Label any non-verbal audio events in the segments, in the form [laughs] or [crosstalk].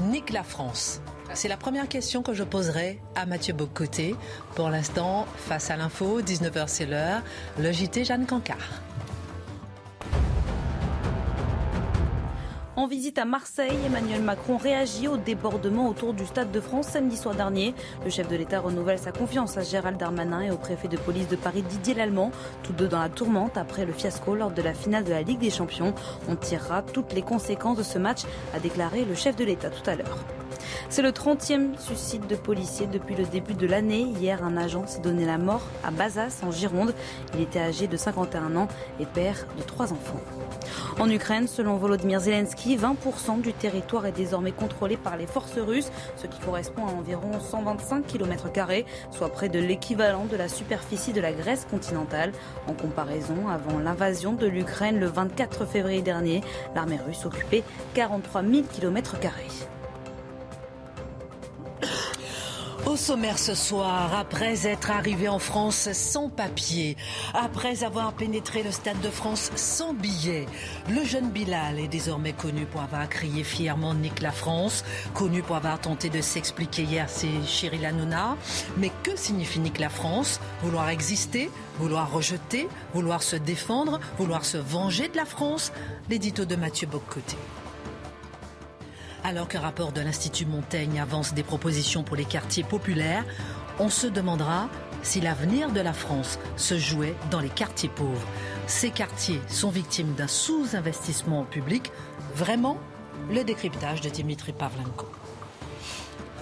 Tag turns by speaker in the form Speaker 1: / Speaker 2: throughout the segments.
Speaker 1: Nique la France. C'est la première question que je poserai à Mathieu Bocoté. Pour l'instant, face à l'info, 19h c'est l'heure, le JT Jeanne Cancard.
Speaker 2: En visite à Marseille, Emmanuel Macron réagit au débordement autour du Stade de France samedi soir dernier. Le chef de l'État renouvelle sa confiance à Gérald Darmanin et au préfet de police de Paris Didier Lallemand, tous deux dans la tourmente après le fiasco lors de la finale de la Ligue des Champions. On tirera toutes les conséquences de ce match, a déclaré le chef de l'État tout à l'heure. C'est le 30e suicide de policiers depuis le début de l'année. Hier, un agent s'est donné la mort à Bazas, en Gironde. Il était âgé de 51 ans et père de trois enfants. En Ukraine, selon Volodymyr Zelensky, 20% du territoire est désormais contrôlé par les forces russes, ce qui correspond à environ 125 km, soit près de l'équivalent de la superficie de la Grèce continentale. En comparaison, avant l'invasion de l'Ukraine le 24 février dernier, l'armée russe occupait 43 000 km.
Speaker 1: Au sommaire ce soir, après être arrivé en France sans papier, après avoir pénétré le Stade de France sans billet, le jeune Bilal est désormais connu pour avoir crié fièrement Nique la France, connu pour avoir tenté de s'expliquer hier, c'est Cyril Hanouna. Mais que signifie Nique la France Vouloir exister Vouloir rejeter Vouloir se défendre Vouloir se venger de la France? L'édito de Mathieu Boccoté. Alors qu'un rapport de l'Institut Montaigne avance des propositions pour les quartiers populaires, on se demandera si l'avenir de la France se jouait dans les quartiers pauvres. Ces quartiers sont victimes d'un sous-investissement public. Vraiment Le décryptage de Dimitri Pavlenko.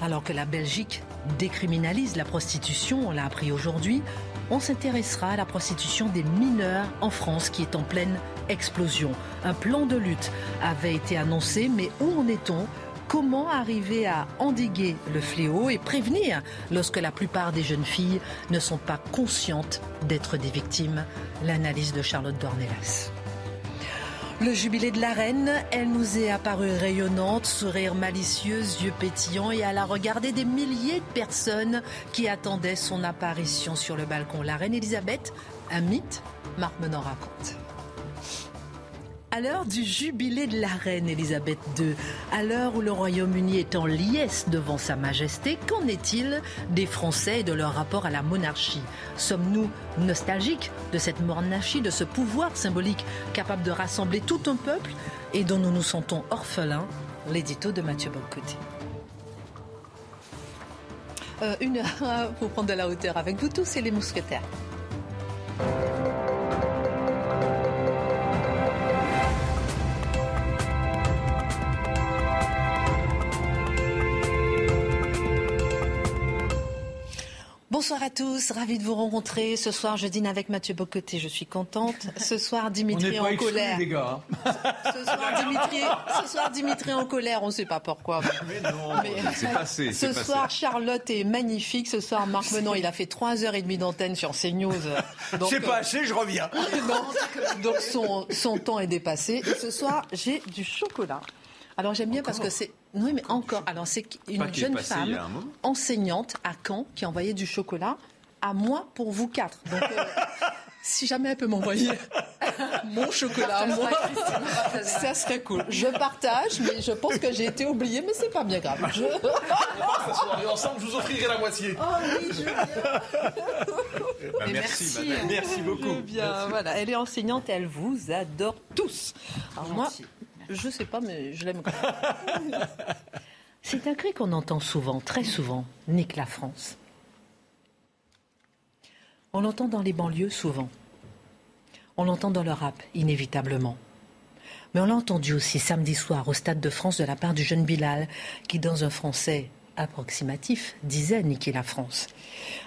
Speaker 1: Alors que la Belgique décriminalise la prostitution, on l'a appris aujourd'hui, on s'intéressera à la prostitution des mineurs en France qui est en pleine explosion. Un plan de lutte avait été annoncé, mais où en est-on? Comment arriver à endiguer le fléau et prévenir lorsque la plupart des jeunes filles ne sont pas conscientes d'être des victimes? L'analyse de Charlotte Dornelas. Le jubilé de la reine, elle nous est apparue rayonnante, sourire malicieux, yeux pétillants et à la regarder des milliers de personnes qui attendaient son apparition sur le balcon. La reine Elisabeth, un mythe, Marc Menon raconte. À l'heure du jubilé de la reine Elisabeth II, à l'heure où le Royaume-Uni est en liesse devant Sa Majesté, qu'en est-il des Français et de leur rapport à la monarchie? Sommes-nous nostalgiques de cette monarchie, de ce pouvoir symbolique capable de rassembler tout un peuple et dont nous nous sentons orphelins? L'édito de Mathieu Bocoté. Euh, une heure pour prendre de la hauteur avec vous tous et les mousquetaires. Bonsoir à tous, ravi de vous rencontrer. Ce soir, je dîne avec Mathieu Bocoté, je suis contente. Ce soir, Dimitri en colère.
Speaker 3: Les gars.
Speaker 1: Ce soir, [laughs] Dimitri, ce soir, Dimitri en colère, on ne sait pas pourquoi.
Speaker 3: Mais non, c'est passé.
Speaker 1: Ce
Speaker 3: passé.
Speaker 1: soir, Charlotte est magnifique. Ce soir, Marc Menon, il a fait 3h30 d'antenne sur CNews. [laughs]
Speaker 3: C'est pas assez, je reviens. [laughs]
Speaker 1: donc son, son temps est dépassé. Et ce soir, j'ai du chocolat. Alors j'aime bien parce que c'est. Oui, mais encore. Alors c'est une jeune femme enseignante à Caen qui a envoyé du chocolat à moi pour vous quatre. Donc euh, [laughs] si jamais elle peut m'envoyer [laughs] mon chocolat à moi, ça serait cool. Je partage, mais je pense que j'ai été oubliée, mais c'est pas bien grave. [laughs] Je-
Speaker 3: Et ensemble, je vous offrirai la moitié.
Speaker 1: Oh oui, je viens.
Speaker 3: Bah,
Speaker 1: Mais
Speaker 3: merci,
Speaker 1: merci,
Speaker 3: madame.
Speaker 1: hein.
Speaker 3: Merci beaucoup.
Speaker 1: Eh voilà, elle est enseignante, elle vous adore tous. Alors moi, je sais pas, mais je l'aime. [laughs] C'est un cri qu'on entend souvent, très souvent, nique la France. On l'entend dans les banlieues souvent. On l'entend dans le rap, inévitablement. Mais on l'a entendu aussi samedi soir au Stade de France de la part du jeune Bilal, qui, dans un français approximatif, disait niquer la France.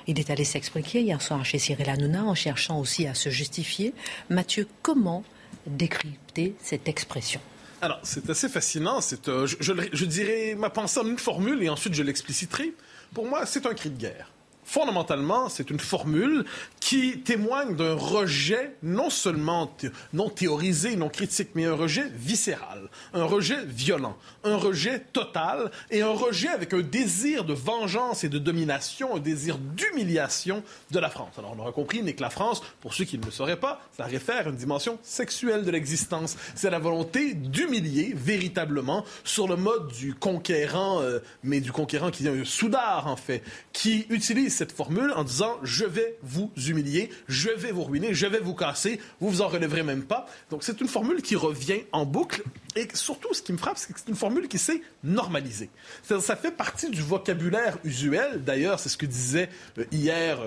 Speaker 1: Il est allé s'expliquer hier soir chez Cyril Hanouna en cherchant aussi à se justifier. Mathieu, comment décrypter cette expression?
Speaker 4: Alors, c'est assez fascinant. C'est, euh, je, je, dirais ma pensée en une formule et ensuite je l'expliciterai. Pour moi, c'est un cri de guerre fondamentalement, c'est une formule qui témoigne d'un rejet non seulement non théorisé, non critique, mais un rejet viscéral, un rejet violent, un rejet total et un rejet avec un désir de vengeance et de domination, un désir d'humiliation de la France. Alors on aura compris, mais que la France, pour ceux qui ne le sauraient pas, ça réfère à une dimension sexuelle de l'existence. C'est la volonté d'humilier véritablement sur le mode du conquérant, euh, mais du conquérant qui est un soudard en fait, qui utilise cette formule en disant je vais vous humilier, je vais vous ruiner, je vais vous casser, vous vous en relèverez même pas. Donc c'est une formule qui revient en boucle et surtout ce qui me frappe, c'est que c'est une formule qui s'est normalisée. Ça fait partie du vocabulaire usuel. D'ailleurs, c'est ce que disait euh, hier.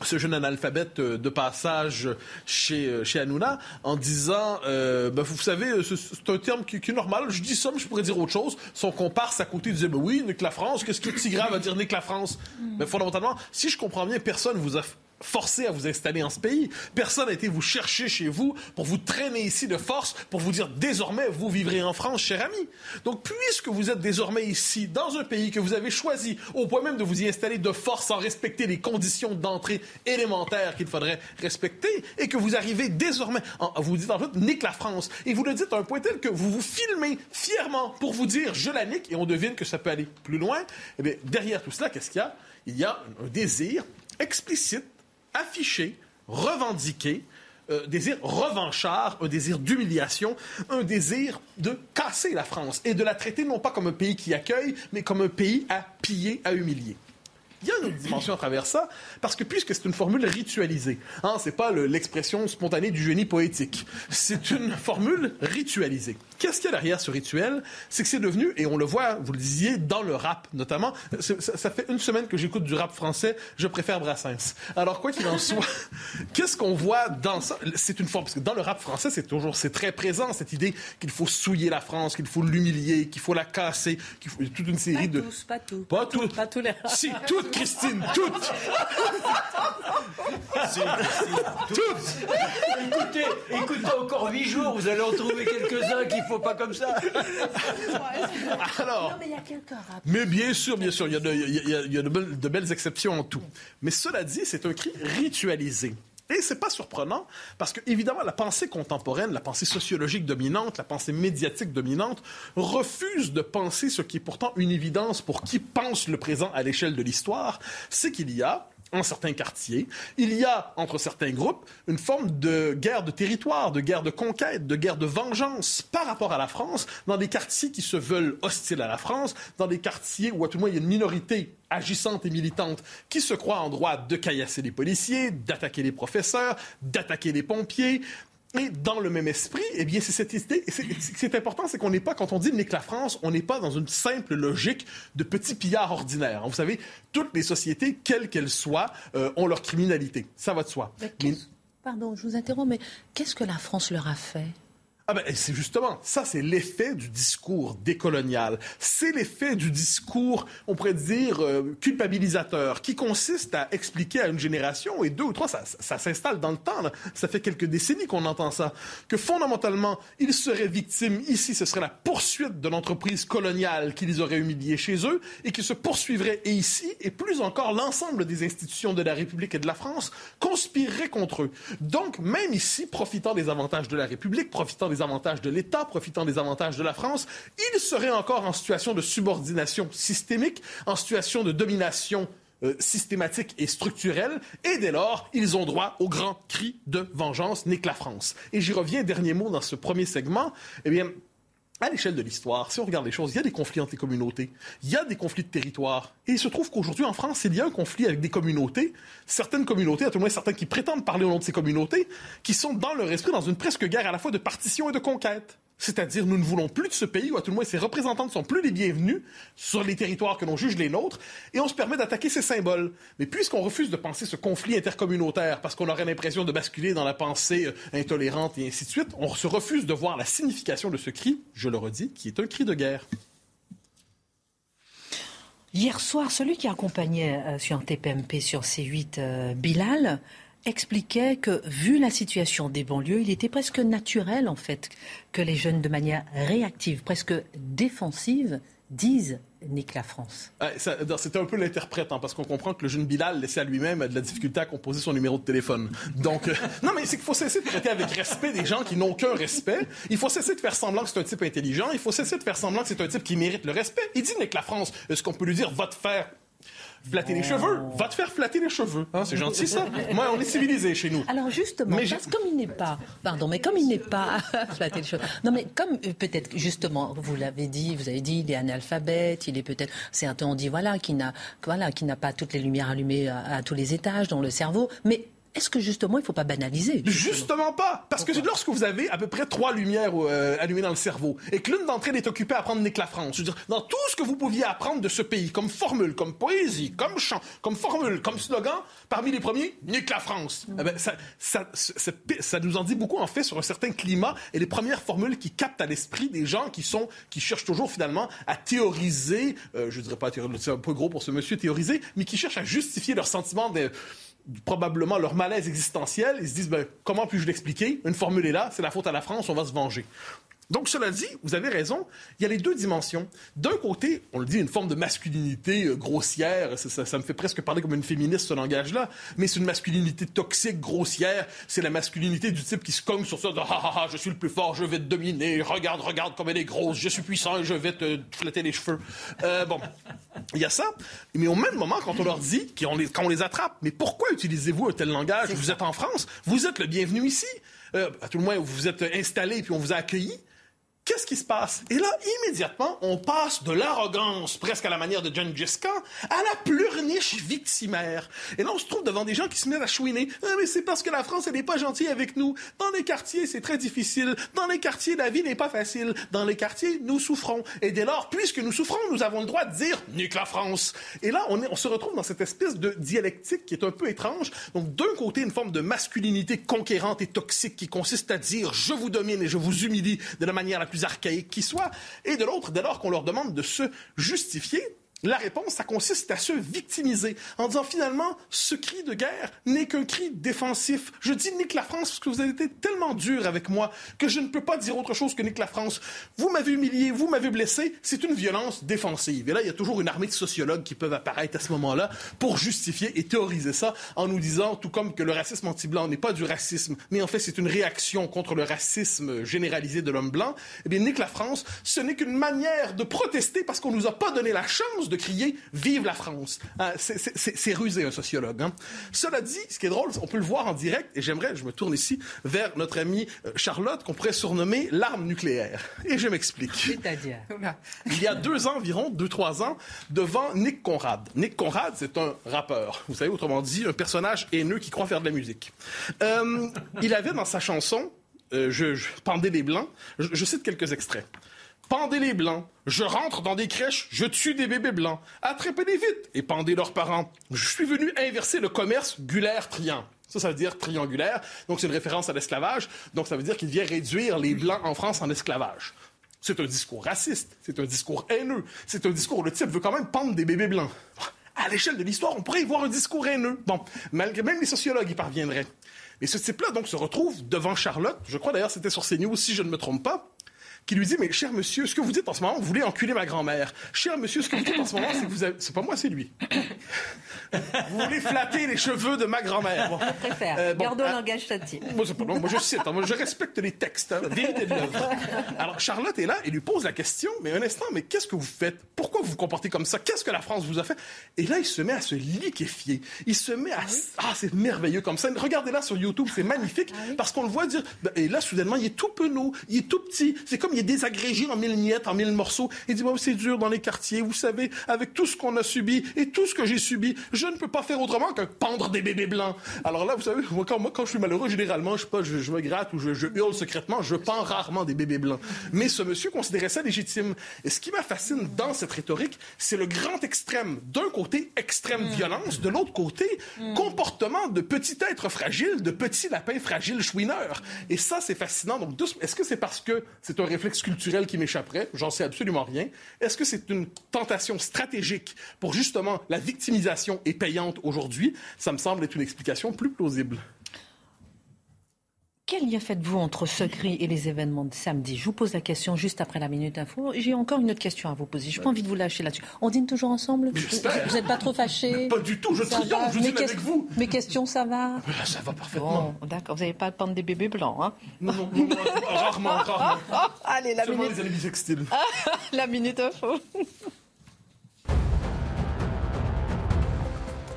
Speaker 4: Euh, ce jeune analphabète euh, de passage chez, chez Hanouna en disant ben, vous savez c'est un terme qui, est normal. Je dis ça mais je pourrais dire autre chose. Son comparse à côté disait ben oui nique la France qu'est-ce qui est si grave à dire la France mais fondamentalement si je comprends bien personne vous a forcé à vous installer en ce pays. Personne n'a été vous chercher chez vous pour vous traîner ici de force, pour vous dire désormais vous vivrez en France, cher ami. Donc puisque vous êtes désormais ici, dans un pays que vous avez choisi, au point même de vous y installer de force sans respecter les conditions d'entrée élémentaires qu'il faudrait respecter, et que vous arrivez désormais, en, vous dites en fait, nique la France, et vous le dites à un point tel que vous vous filmez fièrement pour vous dire je la nique, et on devine que ça peut aller plus loin, eh bien, derrière tout cela, qu'est-ce qu'il y a? Il y a un désir explicite affiché, revendiqué, euh, désir revanchard, un désir d'humiliation, un désir de casser la France et de la traiter non pas comme un pays qui accueille, mais comme un pays à piller, à humilier. Il y a une dimension à travers ça, parce que puisque c'est une formule ritualisée, hein, c'est pas l'expression spontanée du génie poétique, c'est une formule ritualisée. Qu'est-ce qu'il y a derrière ce rituel? C'est que c'est devenu, et on le voit, vous le disiez, dans le rap notamment, ça, fait une semaine que j'écoute du rap français, je préfère Brassens. Alors quoi qu'il en [laughs] soit, qu'est-ce qu'on voit dans ça? C'est une forme, parce que dans le rap français, c'est toujours, c'est très présent cette idée qu'il faut souiller la France, qu'il faut l'humilier, qu'il faut la casser, qu'il faut toute une série
Speaker 2: de...
Speaker 4: Pas
Speaker 2: tous, pas tous.
Speaker 4: Pas, tous.
Speaker 2: Pas tous les...
Speaker 4: Si, toutes, Christine, toutes.
Speaker 5: toutes. Écoutez, écoutez encore huit jours, vous allez en trouver quelques-uns qui faut pas comme ça.
Speaker 4: Alors, mais bien sûr, bien sûr, il y a de, belles, exceptions en tout. Mais cela dit, c'est un cri ritualisé. Et c'est pas surprenant parce que évidemment la pensée contemporaine, la pensée sociologique dominante, la pensée médiatique dominante refuse de penser ce qui est pourtant une évidence pour qui pense le présent à l'échelle de l'histoire, c'est qu'il y a en certains quartiers. Il y a, entre certains groupes, une forme de guerre de territoire, de guerre de conquête, de guerre de vengeance par rapport à la France, dans des quartiers qui se veulent hostiles à la France, dans des quartiers où, à tout le moins, il y a une minorité agissante et militante qui se croit en droit de caillasser les policiers, d'attaquer les professeurs, d'attaquer les pompiers, et dans le même esprit, eh bien, c'est cette idée. Ce qui est important, c'est qu'on n'est pas, quand on dit nique la France, on n'est pas dans une simple logique de petits pillards ordinaires. Vous savez, toutes les sociétés, quelles qu'elles soient, euh, ont leur criminalité. Ça va de soi.
Speaker 1: Pardon, je vous interromps, mais qu'est-ce que la France leur a fait?
Speaker 4: Ah ben, c'est justement, ça c'est l'effet du discours décolonial. C'est l'effet du discours, on pourrait dire, euh, culpabilisateur, qui consiste à expliquer à une génération, et deux ou trois, ça, s'installe dans le temps, ça fait quelques décennies qu'on entend ça, que fondamentalement, ils seraient victimes, ici ce serait la poursuite de l'entreprise coloniale qui les aurait humiliés chez eux, et qui se poursuivrait, ici, et plus encore, l'ensemble des institutions de la République et de la France conspireraient contre eux. Donc, même ici, profitant des avantages de la République, profitant des avantages de l'État, profitant des avantages de la France, ils seraient encore en situation de subordination systémique, en situation de domination euh, systématique et structurelle, et dès lors, ils ont droit au grand cri de vengeance, nique la France. Et j'y reviens, dernier mot dans ce premier segment, eh bien, à l'échelle de l'histoire, si on regarde les choses, il y a des conflits entre les communautés, il y a des conflits de territoire. Et il se trouve qu'aujourd'hui, en France, il y a un conflit avec des communautés, certaines communautés, à tout le moins certains qui prétendent parler au nom de ces communautés, qui sont dans leur esprit dans une presque guerre à la fois de partition et de conquête. C'est-à-dire, nous ne voulons plus de ce pays, ou à tout le moins ses représentants ne sont plus les bienvenus sur les territoires que l'on juge les nôtres, et on se permet d'attaquer ces symboles. Mais puisqu'on refuse de penser ce conflit intercommunautaire, parce qu'on aurait l'impression de basculer dans la pensée euh, intolérante et ainsi de suite, on se refuse de voir la signification de ce cri, je le redis, qui est un cri de guerre.
Speaker 1: Hier soir, celui qui accompagnait euh, sur un TPMP sur C8 euh, Bilal expliquait que, vu la situation des banlieues, il était presque naturel, en fait, que les jeunes, de manière réactive, presque défensive, disent nique la France.
Speaker 4: C'était un peu l'interprète, hein, parce qu'on comprend que le jeune Bilal, laissé à lui-même, de la difficulté à composer son numéro de téléphone. Donc, euh, [laughs] non, mais c'est qu'il faut cesser de traiter avec respect des gens qui n'ont aucun respect. Il faut cesser de faire semblant que c'est un type intelligent. Il faut cesser de faire semblant que c'est un type qui mérite le respect. Il dit nique la France. Est-ce qu'on peut lui dire va te faire flatter les cheveux. Va te faire flatter les cheveux. Hein, c'est gentil, ça. [laughs] Moi, on est civilisé chez nous.
Speaker 1: Alors, justement, mais parce comme il n'est pas... Pardon, mais comme il n'est pas... [laughs] flatter les cheveux. Non, mais comme, euh, peut-être, justement, vous l'avez dit, vous avez dit, il est analphabète, il est peut-être... C'est un temps, on dit, voilà, qui n'a voilà, qui n'a pas toutes les lumières allumées à, à tous les étages dans le cerveau. Mais est-ce que justement, il ne faut pas banaliser
Speaker 4: Justement, pas. Parce que lorsque vous avez à peu près trois lumières euh, allumées dans le cerveau et que l'une d'entre elles est occupée à apprendre Nick la France, je veux dire, dans tout ce que vous pouviez apprendre de ce pays, comme formule, comme poésie, comme chant, comme formule, comme slogan, parmi les premiers, Nick la France. Eh ben, ça, ça, ça, nous en dit beaucoup, en fait, sur un certain climat et les premières formules qui captent à l'esprit des gens qui sont, qui cherchent toujours finalement à théoriser, euh, je dirais pas théoriser, c'est un peu gros pour ce monsieur théoriser, mais qui cherchent à justifier leur sentiment de probablement leur malaise existentiel. Ils se disent, ben, comment puis-je l'expliquer? Une formule est là, c'est la faute à la France, on va se venger. Donc, cela dit, vous avez raison, il y a les deux dimensions. D'un côté, on le dit, une forme de masculinité euh, grossière, ça, me fait presque parler comme une féministe, ce langage-là, mais c'est une masculinité toxique, grossière, c'est la masculinité du type qui se cogne sur ça, de « ha ha ha, je suis le plus fort, je vais te dominer, regarde, regarde comme elle est grosse, je suis puissant et je vais te flatter les cheveux. Euh, bon, il y a ça, mais au même moment, quand on leur dit, qu'on les, quand on les attrape, mais pourquoi utilisez-vous un tel langage? Vous êtes en France, vous êtes le bienvenu ici. Euh, à tout le moins, vous vous êtes installé et puis on vous a accueilli. Qu'est-ce qui se passe? Et là, immédiatement, on passe de l'arrogance, presque à la manière de John Khan, à la pleurniche victimaire. Et là, on se trouve devant des gens qui se mettent à chouiner. Ah, mais c'est parce que la France, elle n'est pas gentille avec nous. Dans les quartiers, c'est très difficile. Dans les quartiers, la vie n'est pas facile. Dans les quartiers, nous souffrons. Et dès lors, puisque nous souffrons, nous avons le droit de dire « nique la France ». Et là, on se retrouve dans cette espèce de dialectique qui est un peu étrange. Donc, d'un côté, une forme de masculinité conquérante et toxique qui consiste à dire « je vous domine et je vous humilie de la manière la plus archaïque qui soit, et de l'autre, dès lors qu'on leur demande de se justifier, la réponse, ça consiste à se victimiser en disant finalement, ce cri de guerre n'est qu'un cri défensif. Je dis nique la France parce que vous avez été tellement dur avec moi que je ne peux pas dire autre chose que nique la France. Vous m'avez humilié, vous m'avez blessé, c'est une violence défensive. Et là, il y a toujours une armée de sociologues qui peuvent apparaître à ce moment-là pour justifier et théoriser ça en nous disant, tout comme que le racisme anti-blanc n'est pas du racisme, mais en fait c'est une réaction contre le racisme généralisé de l'homme blanc. Eh bien, nique la France, ce n'est qu'une manière de protester parce qu'on nous a pas donné la chance de crier Vive la France. Hein, c'est rusé, un sociologue. Hein. Cela dit, ce qui est drôle, on peut le voir en direct, et j'aimerais, je me tourne ici vers notre amie euh, Charlotte, qu'on pourrait surnommer l'arme nucléaire. Et je m'explique.
Speaker 1: C'est-à-dire?
Speaker 4: Il y a deux ans environ, deux, trois ans, devant Nick Conrad. Nick Conrad, c'est un rappeur. Vous savez, autrement dit, un personnage haineux qui croit faire de la musique. Euh, il avait dans sa chanson euh, je, je, Pendez les Blancs, je cite quelques extraits. Pendez les blancs. Je rentre dans des crèches, je tue des bébés blancs. Attrapez-les vite et pendez leurs parents. Je suis venu inverser le commerce gulaire-triant. Ça, ça veut dire triangulaire. Donc, c'est une référence à l'esclavage. Donc, ça veut dire qu'il vient réduire les Blancs en France en esclavage. C'est un discours raciste. C'est un discours haineux. C'est un discours où le type veut quand même pendre des bébés blancs. À l'échelle de l'histoire, on pourrait y voir un discours haineux. Bon, malgré même les sociologues y parviendraient. Mais ce type-là, donc, se retrouve devant Charlotte. Je crois d'ailleurs c'était sur CNews, si je ne me trompe pas qui lui dit Mais cher monsieur, ce que vous dites en ce moment, vous voulez enculer ma grand-mère. Cher monsieur, ce que vous dites en ce moment, c'est que vous avez... C'est pas moi, c'est lui. vous voulez flatter les cheveux de ma grand-mère.
Speaker 1: Je [laughs] préfère. Euh, Gardons le langage châtié.
Speaker 4: Moi, pas, moi, je cite, hein, moi, je respecte les textes, hein, vérité de l'œuvre. Alors, Charlotte est là et lui pose la question Mais un instant, mais qu'est-ce que vous faites? Pourquoi vous vous comportez comme ça? Qu'est-ce que la France vous a fait? Et là, il se met à se liquéfier. Il se met à. Ah, ah c'est merveilleux comme ça. Regardez là sur YouTube, c'est magnifique ah parce qu'on le voit dire. Ben, et là, soudainement, il est tout penaud, il est tout petit. C'est comme il est désagrégé en mille miettes, en mille morceaux. Il dit, c'est dur dans les quartiers, vous savez, avec tout ce qu'on a subi et tout ce que j'ai subi, je ne peux pas faire autrement que pendre des bébés blancs. Alors là, vous savez, moi, quand, moi, quand je suis malheureux, généralement, je sais pas, je, me gratte ou je, je, hurle secrètement, je pends rarement des bébés blancs. Mais ce monsieur considérait ça légitime. Et ce qui m'a fascine dans cette rhétorique c'est le grand extrême. D'un côté, extrême violence, de l'autre côté, comportement de petit être fragile, de petit lapin fragile chouineur. Et ça, c'est fascinant. Donc, est-ce que c'est parce que c'est un réflexe culturel qui m'échapperait? J'en sais absolument rien. Est-ce que c'est une tentation stratégique pour justement la victimisation est payante aujourd'hui? Ça me semble être une explication plus plausible.
Speaker 1: Quel lien faites-vous entre ce cri et les événements de samedi? Je vous pose la question juste après la Minute Info. J'ai encore une autre question à vous poser. Je n'ai pas envie de vous lâcher là-dessus. On dîne toujours ensemble?
Speaker 4: J'espère.
Speaker 1: Vous n'êtes pas trop fâchés?
Speaker 4: Pas du tout, je triomphe, je dîne avec vous.
Speaker 1: Mes questions, ça va?
Speaker 4: Ah, Ça va parfaitement.
Speaker 1: Bon, d'accord. Vous n'avez pas à prendre des bébés blancs, hein?
Speaker 4: Non, non, non, non, rarement, rarement. [laughs]
Speaker 1: Allez, la
Speaker 4: Seulement
Speaker 1: minute,
Speaker 4: les [laughs]
Speaker 1: la minute Info.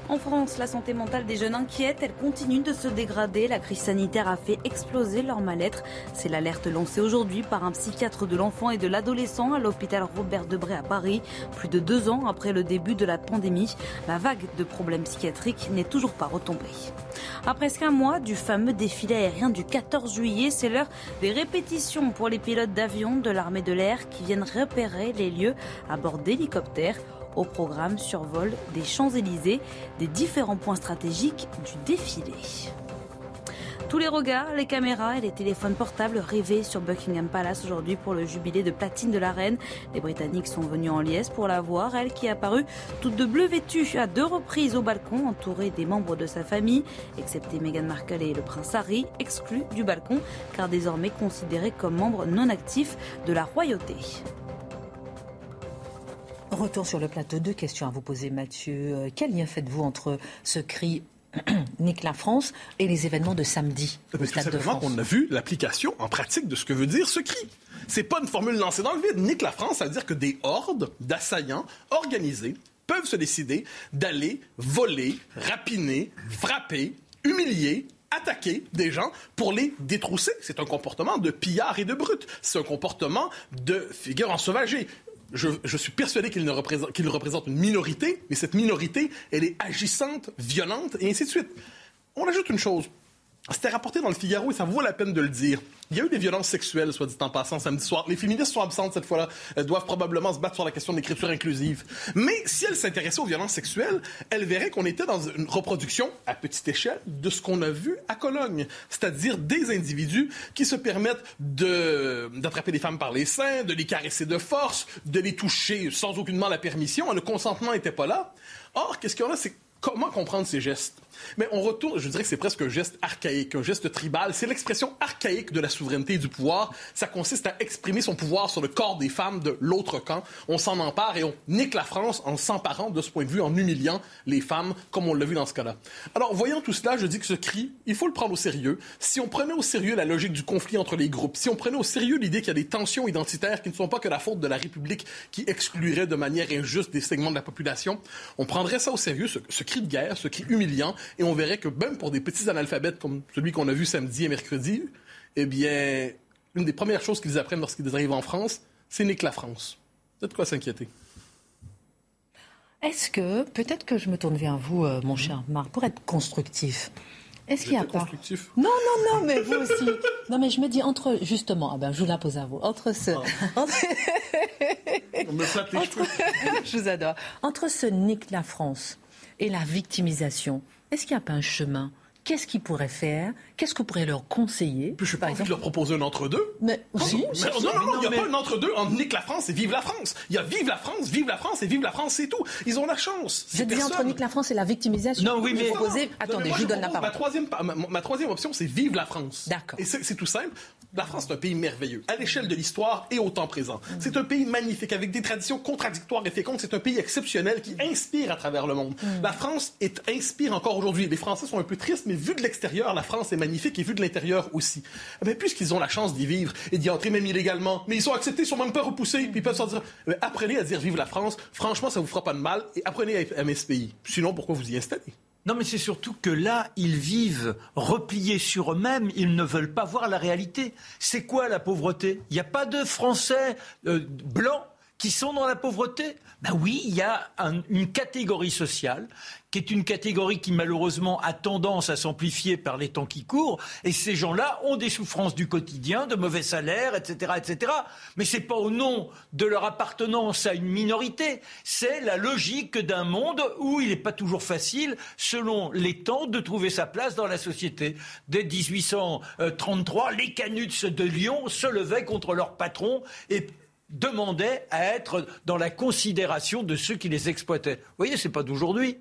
Speaker 2: En France, la santé mentale des jeunes inquiète. Elle continue de se dégrader. La crise sanitaire a fait exploser leur mal-être. C'est l'alerte lancée aujourd'hui par un psychiatre de l'enfant et de l'adolescent à l'hôpital Robert Debré à Paris. Plus de deux ans après le début de la pandémie, la vague de problèmes psychiatriques n'est toujours pas retombée. À presque un mois du fameux défilé aérien du 14 juillet, c'est l'heure des répétitions pour les pilotes d'avion de l'armée de l'air qui viennent repérer les lieux à bord d'hélicoptères. Au programme survol des Champs-Élysées, des différents points stratégiques du défilé. Tous les regards, les caméras et les téléphones portables rêvés sur Buckingham Palace aujourd'hui pour le jubilé de platine de la reine. Les Britanniques sont venus en liesse pour la voir, elle qui est apparue toute de bleu vêtue à deux reprises au balcon, entourée des membres de sa famille, excepté Meghan Markle et le prince Harry, exclus du balcon, car désormais considérés comme membres non actifs de la royauté.
Speaker 1: Retour sur le plateau. Deux questions à vous poser, Mathieu. Euh, Quel lien faites-vous entre ce cri [clears throat] Nique la France et les événements de samedi au Stade de France
Speaker 4: qu'on a vu l'application en pratique de ce que veut dire ce cri. C'est pas une formule lancée dans le vide. Nique la France, ça veut dire que des hordes d'assaillants organisés peuvent se décider d'aller voler, rapiner, frapper, humilier, attaquer des gens pour les détrousser. C'est un comportement de pillard et de brute. C'est un comportement de figure ensauvagée. Je, suis persuadé qu'il représente, représente une minorité, mais cette minorité, elle est agissante, violente, et ainsi de suite. On ajoute une chose. C'était rapporté dans le Figaro et ça vaut la peine de le dire. Il y a eu des violences sexuelles, soit dit en passant, samedi soir. Les féministes sont absentes cette fois-là. Elles doivent probablement se battre sur la question de l'écriture inclusive. Mais si elles s'intéressaient aux violences sexuelles, elles verraient qu'on était dans une reproduction à petite échelle de ce qu'on a vu à Cologne. C'est-à-dire des individus qui se permettent de, d'attraper des femmes par les seins, de les caresser de force, de les toucher sans aucunement la permission. Le consentement n'était pas là. Or, qu'est-ce en a, comment comprendre ces gestes? Mais on retourne, je dirais que c'est presque un geste archaïque, un geste tribal. C'est l'expression archaïque de la souveraineté et du pouvoir. Ça consiste à exprimer son pouvoir sur le corps des femmes de l'autre camp. On s'en empare et on nique la France en s'emparant de ce point de vue, en humiliant les femmes, comme on l'a vu dans ce cas-là. Alors, voyant tout cela, je dis que ce cri, il faut le prendre au sérieux. Si on prenait au sérieux la logique du conflit entre les groupes, si on prenait au sérieux l'idée qu'il y a des tensions identitaires qui ne sont pas que la faute de la République qui exclurait de manière injuste des segments de la population, on prendrait ça au sérieux, ce, cri de guerre, ce cri humiliant, et on verrait que même pour des petits analphabètes comme celui qu'on a vu samedi et mercredi, eh bien, une des premières choses qu'ils apprennent lorsqu'ils arrivent en France, c'est nique la France. C'est de quoi s'inquiéter?
Speaker 1: Est-ce que, peut-être que je me tourne vers vous, euh, mon cher Marc, pour être constructif, est-ce qu'il y a pas... Non, non, non, mais vous aussi. Non, mais je me dis entre, justement, ah ben, je vous la pose à vous, entre ce... entre- [laughs]
Speaker 4: On me flatte les cheveux. [laughs]
Speaker 1: je vous adore. Entre ce nique la France et la victimisation, est-ce qu'il n'y a pas un chemin? Qu'est-ce qu'ils pourraient faire? Qu'est-ce que vous pourriez leur conseiller
Speaker 4: Puis je envie de leur proposer un entre-deux.
Speaker 1: Mais, si,
Speaker 4: Mais-
Speaker 1: si,
Speaker 4: non,
Speaker 1: si.
Speaker 4: non, non, il n'y a
Speaker 5: mais-
Speaker 4: pas un entre-deux entre nique la France et vive la France. Il y a vive la France, vive la France et vive la France, c'est tout. Ils ont la chance.
Speaker 1: Je dis entre nique la France et la victimisation.
Speaker 5: Non, oui, mais-
Speaker 1: Vous proposez- Attendez,
Speaker 4: Moi,
Speaker 1: je vous donne la parole.
Speaker 4: Ma troisième, pa- ma, ma troisième option, c'est vive la France.
Speaker 1: D'accord.
Speaker 4: Et c'est tout simple. La France, c'est un pays merveilleux, à l'échelle de l'histoire et au temps présent.
Speaker 1: Mm.
Speaker 4: C'est un pays magnifique, avec des traditions contradictoires et fécondes. C'est un pays exceptionnel qui inspire à travers le monde.
Speaker 1: Mm.
Speaker 4: La France est, inspire encore aujourd'hui. Les Français sont un peu tristes, mais vu de l'extérieur, la France est magnifique et vu de l'intérieur aussi. Eh bien, puisqu'ils ont la chance d'y vivre et d'y entrer même illégalement, mais ils sont acceptés, ils sont même pas repoussés, ils peuvent s'en dire, Eh apprenez à dire vive la France. Franchement, ça vous fera pas de mal et apprenez à aimer ce pays. Sinon, pourquoi vous y installez?
Speaker 5: Non, mais c'est surtout que là, ils vivent repliés sur eux-mêmes, ils ne veulent pas voir la réalité. C'est quoi la pauvreté? Il n'y a pas de Français euh, blancs qui sont dans la pauvreté Ben oui, il y a une catégorie sociale qui est une catégorie qui malheureusement a tendance à s'amplifier par les temps qui courent. Et ces gens-là ont des souffrances du quotidien, de mauvais salaires, etc., etc. Mais c'est pas au nom de leur appartenance à une minorité. C'est la logique d'un monde où il n'est pas toujours facile, selon les temps, de trouver sa place dans la société. Dès 1833, les canuts de Lyon se levaient contre leur patron et demandaient à être dans la considération de ceux qui les exploitaient. Vous voyez, c'est pas d'aujourd'hui.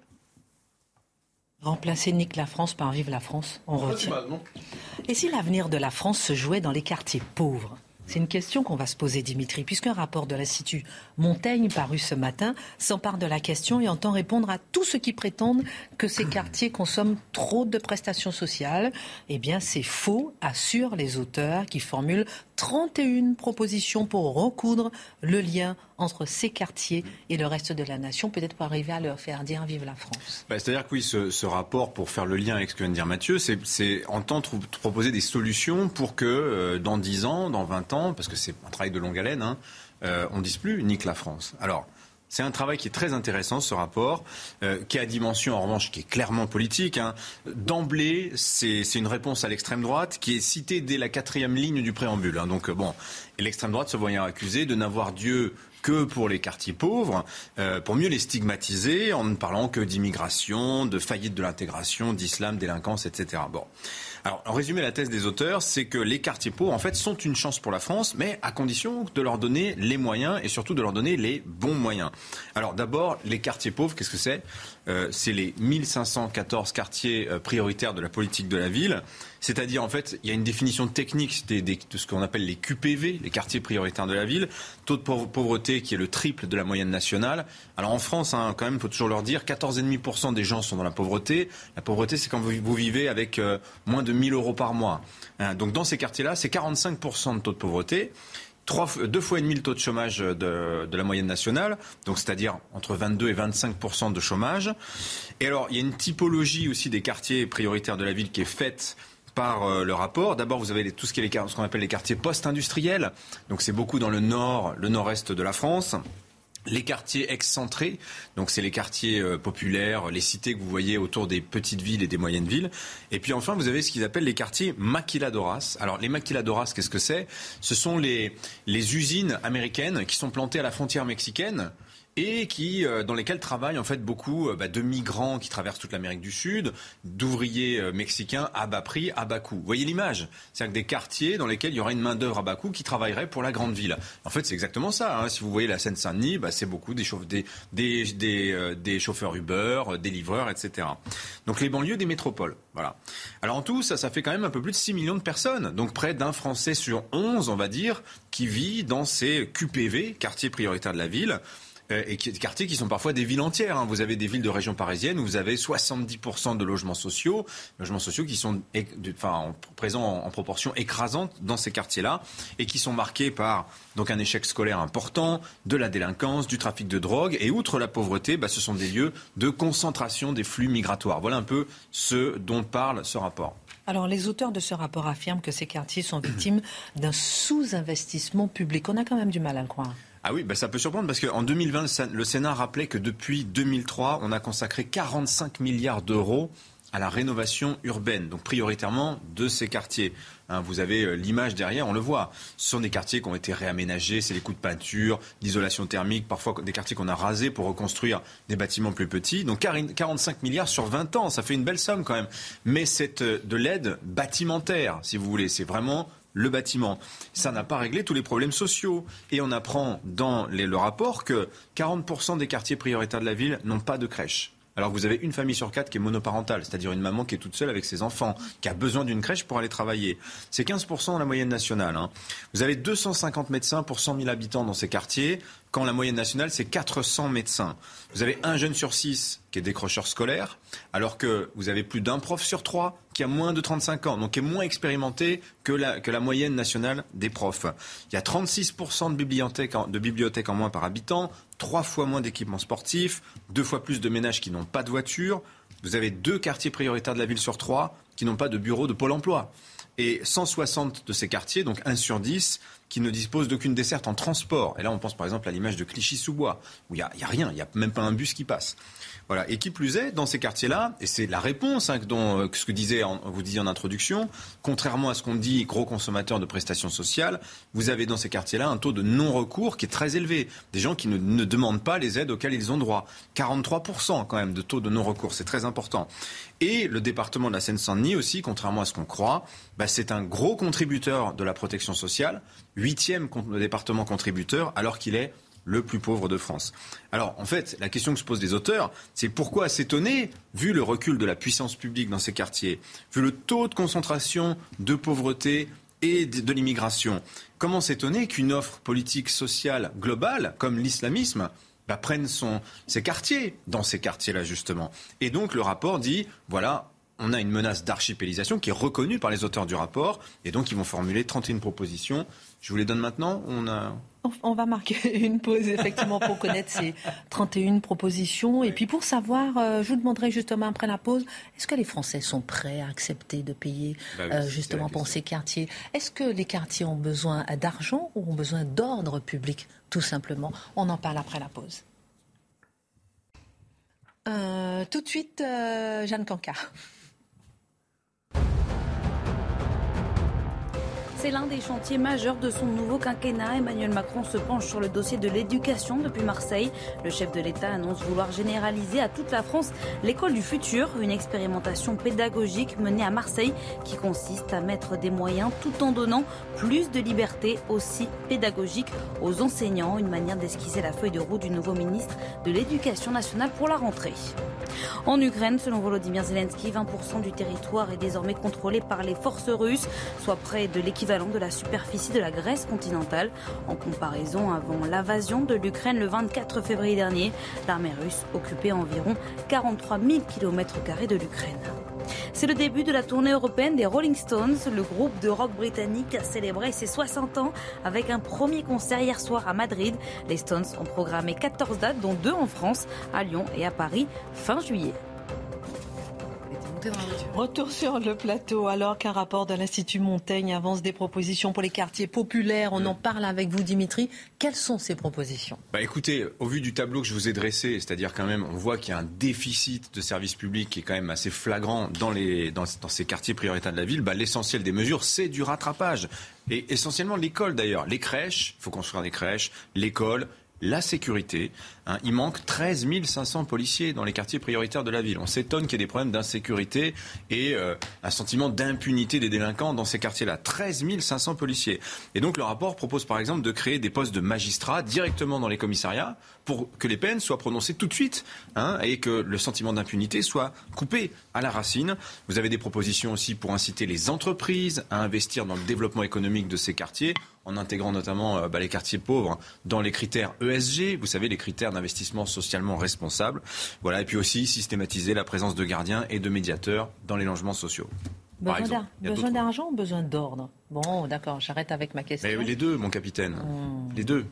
Speaker 1: Remplacer Nick la France par Vive la France, on retient. Et si l'avenir de la France se jouait dans les quartiers pauvres? C'est une question qu'on va se poser, Dimitri, puisqu'un rapport de l'Institut Montaigne paru ce matin s'empare de la question et entend répondre à tous ceux qui prétendent que ces quartiers consomment trop de prestations sociales. Eh bien, c'est faux, assurent les auteurs qui formulent 31 propositions pour recoudre le lien entre ces quartiers et le reste de la nation, peut-être pour arriver à leur faire dire vive la France.
Speaker 6: Bah, c'est-à-dire que oui, ce, rapport, pour faire le lien avec ce que vient de dire Mathieu, c'est entendre proposer des solutions pour que euh, dans 10 ans, dans 20 ans, parce que c'est un travail de longue haleine, hein, euh, on ne dise plus nique la France. Alors, c'est un travail qui est très intéressant, ce rapport, euh, qui a dimension, en revanche, qui est clairement politique. Hein. D'emblée, c'est une réponse à l'extrême droite qui est citée dès la quatrième ligne du préambule. Hein. Donc, bon, l'extrême droite se voyant accusée de n'avoir Dieu que pour les quartiers pauvres, euh, pour mieux les stigmatiser en ne parlant que d'immigration, de faillite de l'intégration, d'islam, délinquance, etc. Bon. Alors, en résumé, la thèse des auteurs, c'est que les quartiers pauvres, en fait, sont une chance pour la France, mais à condition de leur donner les moyens et surtout de leur donner les bons moyens. Alors, d'abord, les quartiers pauvres, qu'est-ce que c'est? Euh, C'est les 1514 quartiers euh, prioritaires de la politique de la ville. C'est-à-dire, en fait, il y a une définition technique de ce qu'on appelle les QPV, les quartiers prioritaires de la ville. Taux de pauvreté qui est le triple de la moyenne nationale. Alors en France, hein, quand même, il faut toujours leur dire, 14,5% des gens sont dans la pauvreté. La pauvreté, c'est quand vous, vivez avec euh, moins de 1000 euros par mois. Hein, donc dans ces quartiers-là, c'est 45% de taux de pauvreté. Deux fois et demi le taux de chômage de, de la moyenne nationale, donc c'est-à-dire entre 22 et 25% de chômage. Et alors, il y a une typologie aussi des quartiers prioritaires de la ville qui est faite par euh, le rapport. D'abord, vous avez tout ce qu'on appelle les quartiers post-industriels. Donc, c'est beaucoup dans le nord, le nord-est de la France. Les quartiers excentrés, donc c'est les quartiers euh, populaires, les cités que vous voyez autour des petites villes et des moyennes villes. Et puis enfin, vous avez ce qu'ils appellent les quartiers maquiladoras. Alors les maquiladoras, qu'est-ce que c'est? Ce sont les, les usines américaines qui sont plantées à la frontière mexicaine et qui, euh, dans lesquels travaillent en fait beaucoup euh, bah, de migrants qui traversent toute l'Amérique du Sud, d'ouvriers euh, mexicains à bas prix, à bas coût. Vous voyez l'image? C'est-à-dire des quartiers dans lesquels il y aurait une main-d'œuvre à bas coût qui travaillerait pour la grande ville. En fait, c'est exactement ça. Hein. Si vous voyez la Seine-Saint-Denis, bah, c'est beaucoup des, des, chauffeurs Uber, des livreurs, etc. Donc les banlieues des métropoles. Voilà. Alors en tout, ça, ça fait quand même un peu plus de 6 millions de personnes. Donc près d'un Français sur 11, on va dire, qui vit dans ces QPV, quartiers prioritaires de la ville. Euh, et quartiers qui sont parfois des villes entières. Hein. Vous avez des villes de région parisienne où vous avez 70% de logements sociaux, logements sociaux qui sont enfin, présents en, proportion écrasante dans ces quartiers-là et qui sont marqués par donc un échec scolaire important, de la délinquance, du trafic de drogue et outre la pauvreté, bah, ce sont des lieux de concentration des flux migratoires. Voilà un peu ce dont parle ce rapport.
Speaker 1: Alors, les auteurs de ce rapport affirment que ces quartiers sont victimes d'un sous-investissement public. On a quand même du mal à le croire.
Speaker 6: Ah oui, bah ça peut surprendre parce qu'en 2020, le Sénat rappelait que depuis 2003, on a consacré 45 milliards d'euros à la rénovation urbaine, donc prioritairement de ces quartiers. Hein, vous avez euh, l'image derrière, on le voit. Ce sont des quartiers qui ont été réaménagés, c'est les coups de peinture, d'isolation thermique, parfois des quartiers qu'on a rasés pour reconstruire des bâtiments plus petits. Donc 45 milliards sur 20 ans, ça fait une belle somme quand même. Mais c'est euh, de l'aide bâtimentaire, si vous voulez. C'est vraiment le bâtiment. Ça n'a pas réglé tous les problèmes sociaux. Et on apprend dans le rapport que 40% des quartiers prioritaires de la ville n'ont pas de crèche. Alors vous avez une famille sur quatre qui est monoparentale, c'est-à-dire une maman qui est toute seule avec ses enfants, qui a besoin d'une crèche pour aller travailler. C'est 15% dans la moyenne nationale. Hein. Vous avez 250 médecins pour 100 000 habitants dans ces quartiers quand la moyenne nationale, c'est 400 médecins. Vous avez un jeune sur six qui est décrocheur scolaire, alors que vous avez plus d'un prof sur trois qui a moins de 35 ans, donc qui est moins expérimenté que la, moyenne nationale des profs. Il y a 36% de bibliothèques, en, en moins par habitant, trois fois moins d'équipements sportifs, deux fois plus de ménages qui n'ont pas de voiture. Vous avez deux quartiers prioritaires de la ville sur trois qui n'ont pas de bureau de Pôle emploi. Et 160 de ces quartiers, donc 1 sur 10, qui ne disposent d'aucune desserte en transport. Et là, on pense par exemple à l'image de Clichy-sous-Bois, où il n'y a, a rien, il n'y a même pas un bus qui passe. Et qui plus est, dans ces quartiers-là, et c'est la réponse hein, euh, ce que disait vous disiez en introduction, contrairement à ce qu'on dit, gros consommateurs de prestations sociales, vous avez dans ces quartiers-là un taux de non-recours qui est très élevé. Des gens qui ne, ne, demandent pas les aides auxquelles ils ont droit. 43% quand même de taux de non-recours, c'est très important. Et le département de la Seine-Saint-Denis aussi, contrairement à ce qu'on croit, bah, c'est un gros contributeur de la protection sociale, huitième département contributeur, alors qu'il est le plus pauvre de France. Alors, en fait, la question que se posent les auteurs, c'est pourquoi s'étonner, vu le recul de la puissance publique dans ces quartiers, vu le taux de concentration de pauvreté et de l'immigration, comment s'étonner qu'une offre politique sociale globale, comme l'islamisme, bah, prenne ses quartiers dans ces quartiers-là, justement. Et donc, le rapport dit, voilà, on a une menace d'archipélisation qui est reconnue par les auteurs du rapport, et donc ils vont formuler 31 propositions. Je vous les donne maintenant. On a
Speaker 1: on va marquer [laughs] une pause, effectivement, pour connaître ces 31 propositions. Et puis pour savoir, euh, je vous demanderai justement après la pause, est-ce que les Français sont prêts à accepter de payer bah euh, justement pour ces quartiers? Est-ce que les quartiers ont besoin d'argent ou ont besoin d'ordre public, tout simplement? On en parle après la pause. Euh, tout de suite, Jeanne Cancard.
Speaker 2: C'est l'un des chantiers majeurs de son nouveau quinquennat. Emmanuel Macron se penche sur le dossier de l'éducation depuis Marseille. Le chef de l'État annonce vouloir généraliser à toute la France l'école du futur, une expérimentation pédagogique menée à Marseille qui consiste à mettre des moyens tout en donnant plus de liberté aussi pédagogique aux enseignants, une manière d'esquisser la feuille de route du nouveau ministre de l'Éducation nationale pour la rentrée. En Ukraine, selon Volodymyr Zelensky, 20% du territoire est désormais contrôlé par les forces russes, soit près de l'équivalent de la superficie de la Grèce continentale. En comparaison, avant l'invasion de l'Ukraine le 24 février dernier, l'armée russe occupait environ 43 000 km de l'Ukraine. C'est le début de la tournée européenne des Rolling Stones. Le groupe de rock britannique a célébré ses 60 ans avec un premier concert hier soir à Madrid. Les Stones ont programmé 14 dates, dont deux en France, à Lyon et à Paris, fin juillet.
Speaker 1: Retour sur le plateau, alors qu'un rapport de l'Institut Montaigne avance des propositions pour les quartiers populaires. On en parle avec vous, Dimitri. Quelles sont ces propositions?
Speaker 6: Bah Écoutez, au vu du tableau que je vous ai dressé, c'est-à-dire quand même, on voit qu'il y a un déficit de services publics qui est quand même assez flagrant dans, les, dans, ces quartiers prioritaires de la ville, bah, l'essentiel des mesures, c'est du rattrapage. Et essentiellement l'école d'ailleurs. Les crèches, il faut construire des crèches, l'école, la sécurité. Hein, il manque 13 500 policiers dans les quartiers prioritaires de la ville. On s'étonne qu'il y ait des problèmes d'insécurité et euh, un sentiment d'impunité des délinquants dans ces quartiers-là. 13 500 policiers. Et donc le rapport propose par exemple de créer des postes de magistrats directement dans les commissariats pour que les peines soient prononcées tout de suite hein, et que le sentiment d'impunité soit coupé à la racine. Vous avez des propositions aussi pour inciter les entreprises à investir dans le développement économique de ces quartiers en intégrant notamment euh, bah, les quartiers pauvres dans les critères ESG, vous savez, les critères d'investissement socialement responsable. Voilà, et puis aussi systématiser la présence de gardiens et de médiateurs dans les logements sociaux.
Speaker 1: Besoin d'argent ou besoin d'ordre? Bon, d'accord, j'arrête avec ma question.
Speaker 6: Mais les deux, mon capitaine. Hmm. Les deux.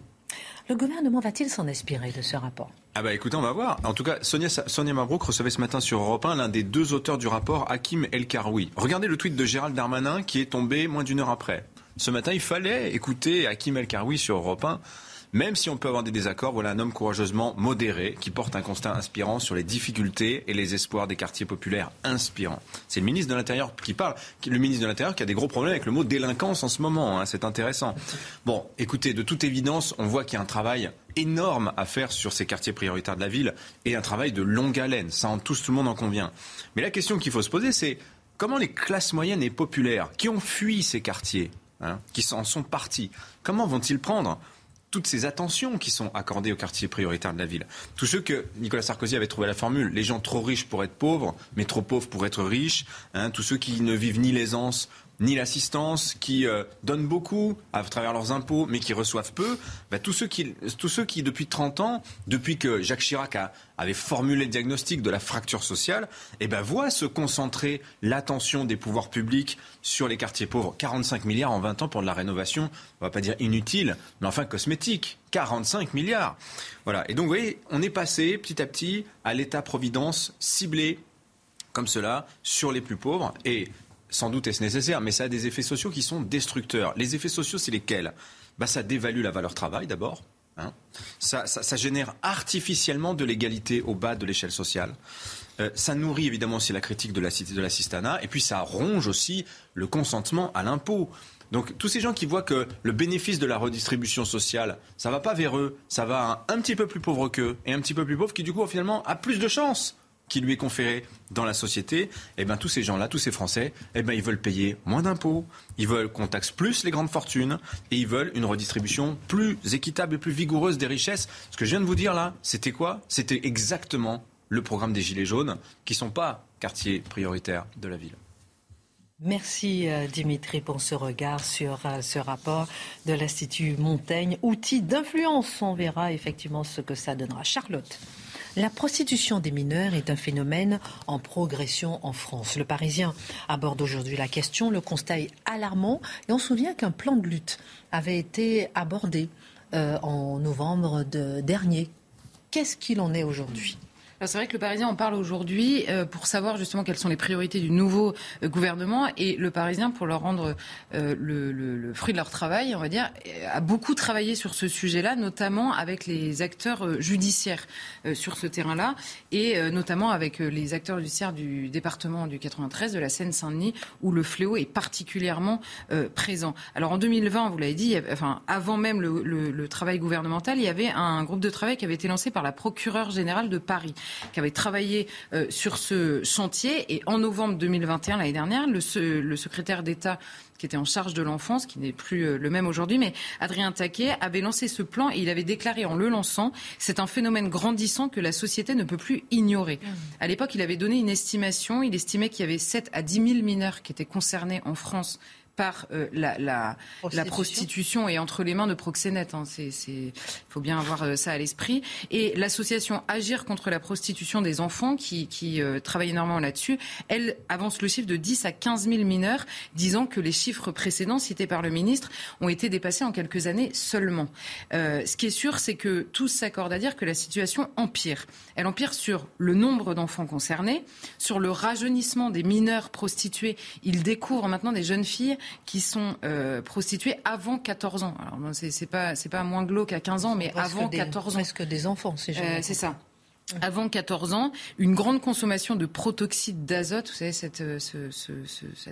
Speaker 1: Le gouvernement va-t-il s'en inspirer de ce rapport?
Speaker 6: Ah bah écoutez, on va voir. En tout cas, Sonia, Sonia Mabrouk recevait ce matin sur Europe 1 l'un des deux auteurs du rapport, Hakim El Karoui. Regardez le tweet de Gérald Darmanin qui est tombé moins d'une heure après. Ce matin, il fallait écouter Hakim El Karoui sur Europe 1 même si on peut avoir des désaccords, voilà un homme courageusement modéré qui porte un constat inspirant sur les difficultés et les espoirs des quartiers populaires inspirants. C'est le ministre de l'Intérieur qui parle, le ministre de l'Intérieur qui a des gros problèmes avec le mot délinquance en ce moment. Hein, c'est intéressant. Bon, écoutez, de toute évidence, on voit qu'il y a un travail énorme à faire sur ces quartiers prioritaires de la ville et un travail de longue haleine. Ça, en, tous, tout le monde en convient. Mais la question qu'il faut se poser, c'est comment les classes moyennes et populaires qui ont fui ces quartiers, hein, qui en sont partis, comment vont-ils prendre toutes ces attentions qui sont accordées aux quartiers prioritaires de la ville. Tous ceux que Nicolas Sarkozy avait trouvé la formule, les gens trop riches pour être pauvres, mais trop pauvres pour être riches, hein, tous ceux qui ne vivent ni l'aisance ni l'assistance, qui euh, donnent beaucoup à travers leurs impôts, mais qui reçoivent peu, bah, tous, ceux qui, tous ceux qui, depuis 30 ans, depuis que Jacques Chirac avait formulé le diagnostic de la fracture sociale, eh ben, voient se concentrer l'attention des pouvoirs publics sur les quartiers pauvres. 45 milliards en 20 ans pour de la rénovation, on va pas dire inutile, mais enfin cosmétique. 45 milliards. Voilà. Et donc, vous voyez, on est passé petit à petit à l'État-providence ciblé comme cela sur les plus pauvres. Et sans doute est-ce nécessaire, mais ça a des effets sociaux qui sont destructeurs. Les effets sociaux, c'est lesquels? Bah, ça dévalue la valeur travail d'abord. Hein. Ça, ça, génère artificiellement de l'égalité au bas de l'échelle sociale. Euh, ça nourrit évidemment aussi la critique de l'assistanat, la et puis ça ronge aussi le consentement à l'impôt. Donc tous ces gens qui voient que le bénéfice de la redistribution sociale, ça va pas vers eux, ça va un, un petit peu plus pauvre qu'eux, et un petit peu plus pauvre qui du coup finalement a plus de chances qui lui est conféré dans la société, eh bien, tous ces gens-là, tous ces Français, eh bien, ils veulent payer moins d'impôts, ils veulent qu'on taxe plus les grandes fortunes et ils veulent une redistribution plus équitable et plus vigoureuse des richesses. Ce que je viens de vous dire là, c'était quoi? C'était exactement le programme des Gilets jaunes, qui ne sont pas quartiers prioritaires de la ville.
Speaker 1: Merci euh, Dimitri pour ce regard sur euh, ce rapport de l'Institut Montaigne, outil d'influence. On verra effectivement ce que ça donnera. Charlotte. La prostitution des mineurs est un phénomène en progression en France. Le Parisien aborde aujourd'hui la question. Le constat est alarmant et on se souvient qu'un plan de lutte avait été abordé euh, en novembre dernier. Qu'est-ce qu'il en est aujourd'hui?
Speaker 7: C'est vrai que le Parisien en parle aujourd'hui euh, pour savoir justement quelles sont les priorités du nouveau euh, gouvernement et le Parisien pour leur rendre euh, le, fruit de leur travail, on va dire, a beaucoup travaillé sur ce sujet-là, notamment avec les acteurs judiciaires sur ce terrain-là et notamment avec les acteurs judiciaires du département du 93 de la Seine-Saint-Denis où le fléau est particulièrement présent. Alors en 2020, vous l'avez dit, enfin avant même le travail gouvernemental, il y avait un groupe de travail qui avait été lancé par la procureure générale de Paris qui avait travaillé euh, sur ce chantier. Et en novembre 2021, l'année dernière, le, le secrétaire d'État qui était en charge de l'enfance, qui n'est plus euh, le même aujourd'hui, mais Adrien Taquet avait lancé ce plan et il avait déclaré en le lançant, c'est un phénomène grandissant que la société ne peut plus ignorer. Mmh. À l'époque, il avait donné une estimation, il estimait qu'il y avait 7 à 10 000 mineurs qui étaient concernés en France par euh, la, la, prostitution. la, prostitution. et entre les mains de proxénètes. Hein. Il faut bien avoir euh, ça à l'esprit. Et l'association Agir contre la prostitution des enfants, qui, qui euh, travaille énormément là-dessus, elle avance le chiffre de 10 à 15 000 mineurs, disant que les chiffres précédents cités par le ministre ont été dépassés en quelques années seulement. ce qui est sûr, c'est que tous s'accordent à dire que la situation empire. Elle empire sur le nombre d'enfants concernés, sur le rajeunissement des mineurs prostitués. Ils découvrent maintenant des jeunes filles qui sont euh, prostituées avant 14 ans. Alors, c'est pas, pas moins glauque à 15 ans, mais avant 14 ans.
Speaker 1: Presque des enfants,
Speaker 7: c'est euh, C'est ça avant 14 ans, une grande consommation de protoxyde d'azote, vous savez, cette, euh,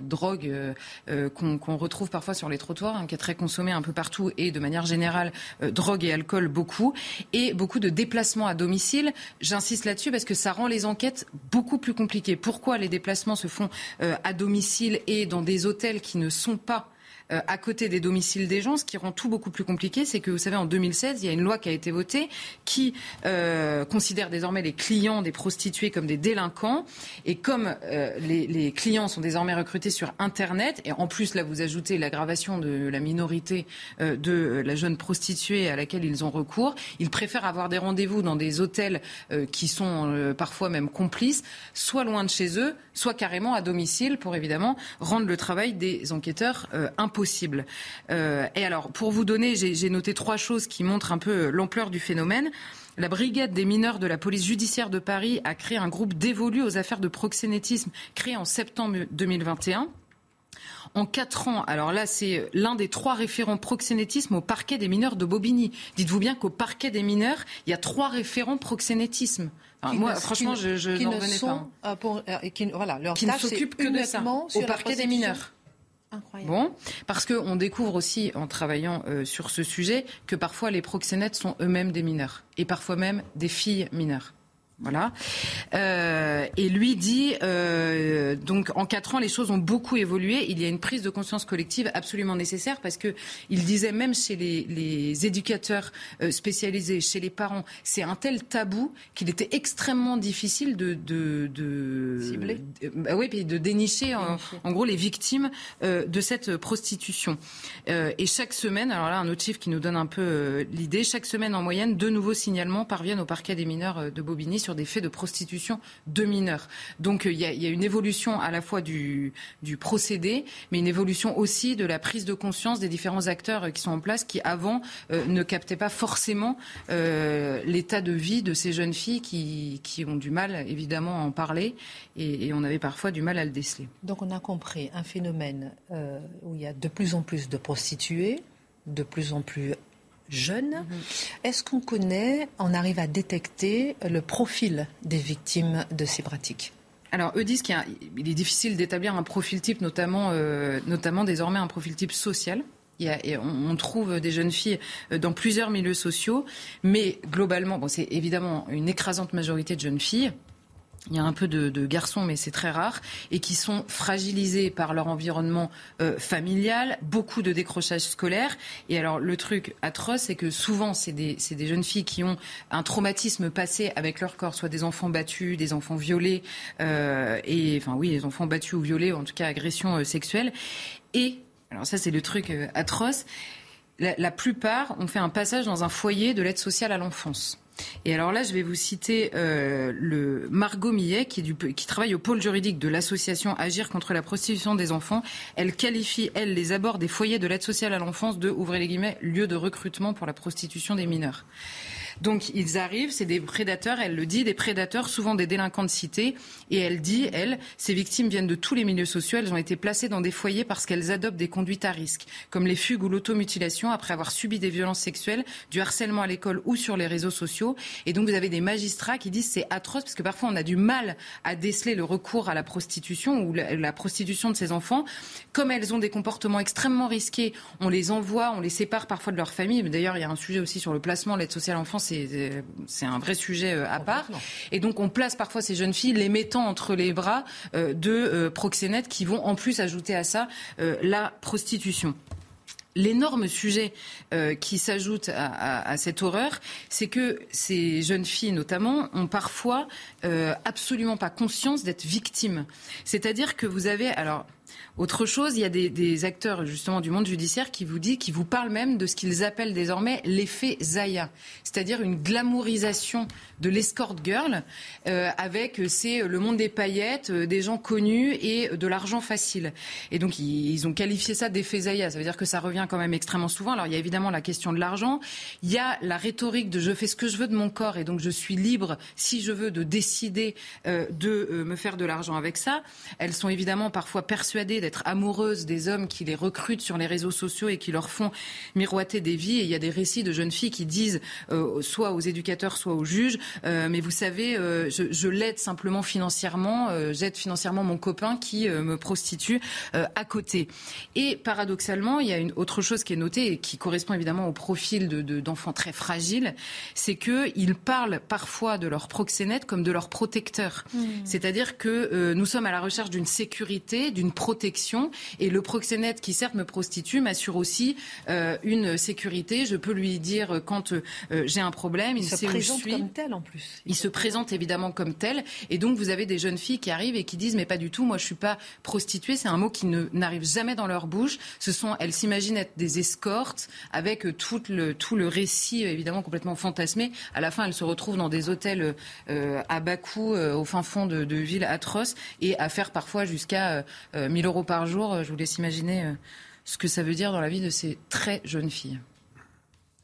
Speaker 7: drogue euh, qu'on retrouve parfois sur les trottoirs, hein, qui est très consommée un peu partout et de manière générale, drogue et alcool beaucoup, et beaucoup de déplacements à domicile. J'insiste là-dessus parce que ça rend les enquêtes beaucoup plus compliquées. Pourquoi les déplacements se font à domicile et dans des hôtels qui ne sont pas euh, à côté des domiciles des gens. Ce qui rend tout beaucoup plus compliqué, c'est que vous savez, en 2016, il y a une loi qui a été votée qui euh, considère désormais les clients des prostituées comme des délinquants. Et comme euh, les, les, clients sont désormais recrutés sur Internet, et en plus là vous ajoutez l'aggravation de la minorité de la jeune prostituée à laquelle ils ont recours, ils préfèrent avoir des rendez-vous dans des hôtels qui sont parfois même complices, soit loin de chez eux, soit carrément à domicile pour évidemment rendre le travail des enquêteurs impossible possible. Euh, et alors, pour vous donner, j'ai noté trois choses qui montrent un peu l'ampleur du phénomène. La brigade des mineurs de la police judiciaire de Paris a créé un groupe dévolu aux affaires de proxénétisme créé en septembre 2021. En quatre ans, alors là, c'est l'un des trois référents proxénétisme au parquet des mineurs de Bobigny. Dites-vous bien qu'au parquet des mineurs, il y a trois référents proxénétisme. moi, franchement, je, n'en revenais pas.
Speaker 1: Euh, pour, euh, qui, voilà,
Speaker 7: leur qui ne s'occupent que de ça, au parquet des mineurs. Bon, parce qu'on découvre aussi en travaillant euh, sur ce sujet que parfois les proxénètes sont eux-mêmes des mineurs et parfois même des filles mineures. Voilà. Euh, et lui dit, euh, donc en quatre ans, les choses ont beaucoup évolué. Il y a une prise de conscience collective absolument nécessaire parce que il disait même chez les, les éducateurs euh, spécialisés, chez les parents, c'est un tel tabou qu'il était extrêmement difficile de de, de
Speaker 1: cibler,
Speaker 7: bah oui, puis de dénicher en, en, gros les victimes euh, de cette prostitution. Et chaque semaine, alors là un autre chiffre qui nous donne un peu l'idée, chaque semaine en moyenne, deux nouveaux signalements parviennent au parquet des mineurs de Bobigny sur des faits de prostitution de mineurs. Donc euh, il y, a, une évolution à la fois du, procédé, mais une évolution aussi de la prise de conscience des différents acteurs euh, qui sont en place, qui avant euh, ne captaient pas forcément l'état de vie de ces jeunes filles qui, ont du mal évidemment à en parler et, on avait parfois du mal à le déceler.
Speaker 1: Donc on a compris un phénomène où il y a de plus en plus de prostituées de plus en plus jeunes. Est-ce qu'on connaît, on arrive à détecter le profil des victimes de ces pratiques?
Speaker 7: Alors, eux disent qu'il est difficile d'établir un profil type, notamment, euh, notamment désormais un profil type social. et on, trouve des jeunes filles euh, dans plusieurs milieux sociaux, mais globalement, bon, c'est évidemment une écrasante majorité de jeunes filles il y a un peu de, garçons, mais c'est très rare, et qui sont fragilisés par leur environnement euh, familial, beaucoup de décrochage scolaire. Et alors le truc atroce, c'est que souvent, c'est des, des, jeunes filles qui ont un traumatisme passé avec leur corps, soit des enfants battus, des enfants violés, euh, et enfin oui, des enfants battus ou violés, en tout cas agressions euh, sexuelles. Et alors ça, c'est le truc atroce. La, la plupart ont fait un passage dans un foyer de l'aide sociale à l'enfance. Et alors là, je vais vous citer euh, le Margot Millet, qui, qui travaille au pôle juridique de l'association Agir contre la prostitution des enfants. Elle qualifie, elle, les abords des foyers de l'aide sociale à l'enfance de, ouvrez les guillemets, lieu de recrutement pour la prostitution des mineurs. Donc ils arrivent, c'est des prédateurs, elle le dit, des prédateurs, souvent des délinquants de cité. Et elle dit, elle, ces victimes viennent de tous les milieux sociaux, elles ont été placées dans des foyers parce qu'elles adoptent des conduites à risque, comme les fugues ou l'automutilation après avoir subi des violences sexuelles, du harcèlement à l'école ou sur les réseaux sociaux. Et donc vous avez des magistrats qui disent c'est atroce parce que parfois on a du mal à déceler le recours à la prostitution ou la, prostitution de ces enfants. Comme elles ont des comportements extrêmement risqués, on les envoie, on les sépare parfois de leur famille. D'ailleurs, il y a un sujet aussi sur le placement de l'aide sociale à l'enfance c'est un vrai sujet euh, à part. Et donc on place parfois ces jeunes filles les mettant entre les bras euh, de euh, proxénètes qui vont en plus ajouter à ça la prostitution. L'énorme sujet qui s'ajoute à, cette horreur, c'est que ces jeunes filles, notamment, ont parfois absolument pas conscience d'être victimes. C'est-à-dire que vous avez, alors, autre chose, il y a des, acteurs justement du monde judiciaire qui vous dit, qui vous parlent même de ce qu'ils appellent désormais l'effet Zaya, c'est-à-dire une glamourisation de l'escort girl euh, avec euh, c'est le monde des paillettes, euh, des gens connus et de l'argent facile. Et donc ils, ont qualifié ça d'effet Zaya. Ça veut dire que ça revient quand même extrêmement souvent. Alors il y a évidemment la question de l'argent, il y a la rhétorique de je fais ce que je veux de mon corps et donc je suis libre si je veux de décider de me faire de l'argent avec ça. Elles sont évidemment parfois persuadées d'être amoureuses des hommes qui les recrutent sur les réseaux sociaux et qui leur font miroiter des vies. Et il y a des récits de jeunes filles qui disent soit aux éducateurs, soit aux juges, euh, mais vous savez, euh, je, l'aide simplement financièrement, euh, j'aide financièrement mon copain qui me prostitue à côté. Et paradoxalement, il y a une autre chose qui est notée et qui correspond évidemment au profil d'enfants de, très fragiles, c'est qu'ils parlent parfois de leur proxénète comme de leur protecteur. Mmh. C'est-à-dire que nous sommes à la recherche d'une sécurité, d'une protection, et le proxénète qui certes me prostitue m'assure aussi une sécurité. Je peux lui dire quand j'ai un problème, il,
Speaker 1: il se
Speaker 7: sait
Speaker 1: où
Speaker 7: je suis.
Speaker 1: comme tel en plus.
Speaker 7: Il, se présente évidemment comme tel. Et donc, vous avez des jeunes filles qui arrivent et qui disent, mais pas du tout, moi, je suis pas prostituée. C'est un mot qui n'arrive jamais dans leur bouche. Ce sont, elles s'imaginent être des escortes avec euh, tout le, tout le récit, euh, évidemment, complètement fantasmé. À la fin, elles se retrouvent dans des hôtels euh, à bas coût, au fin fond de, de, villes atroces, et à faire parfois jusqu'à 1000 euros par jour. Je vous laisse imaginer ce que ça veut dire dans la vie de ces très jeunes filles.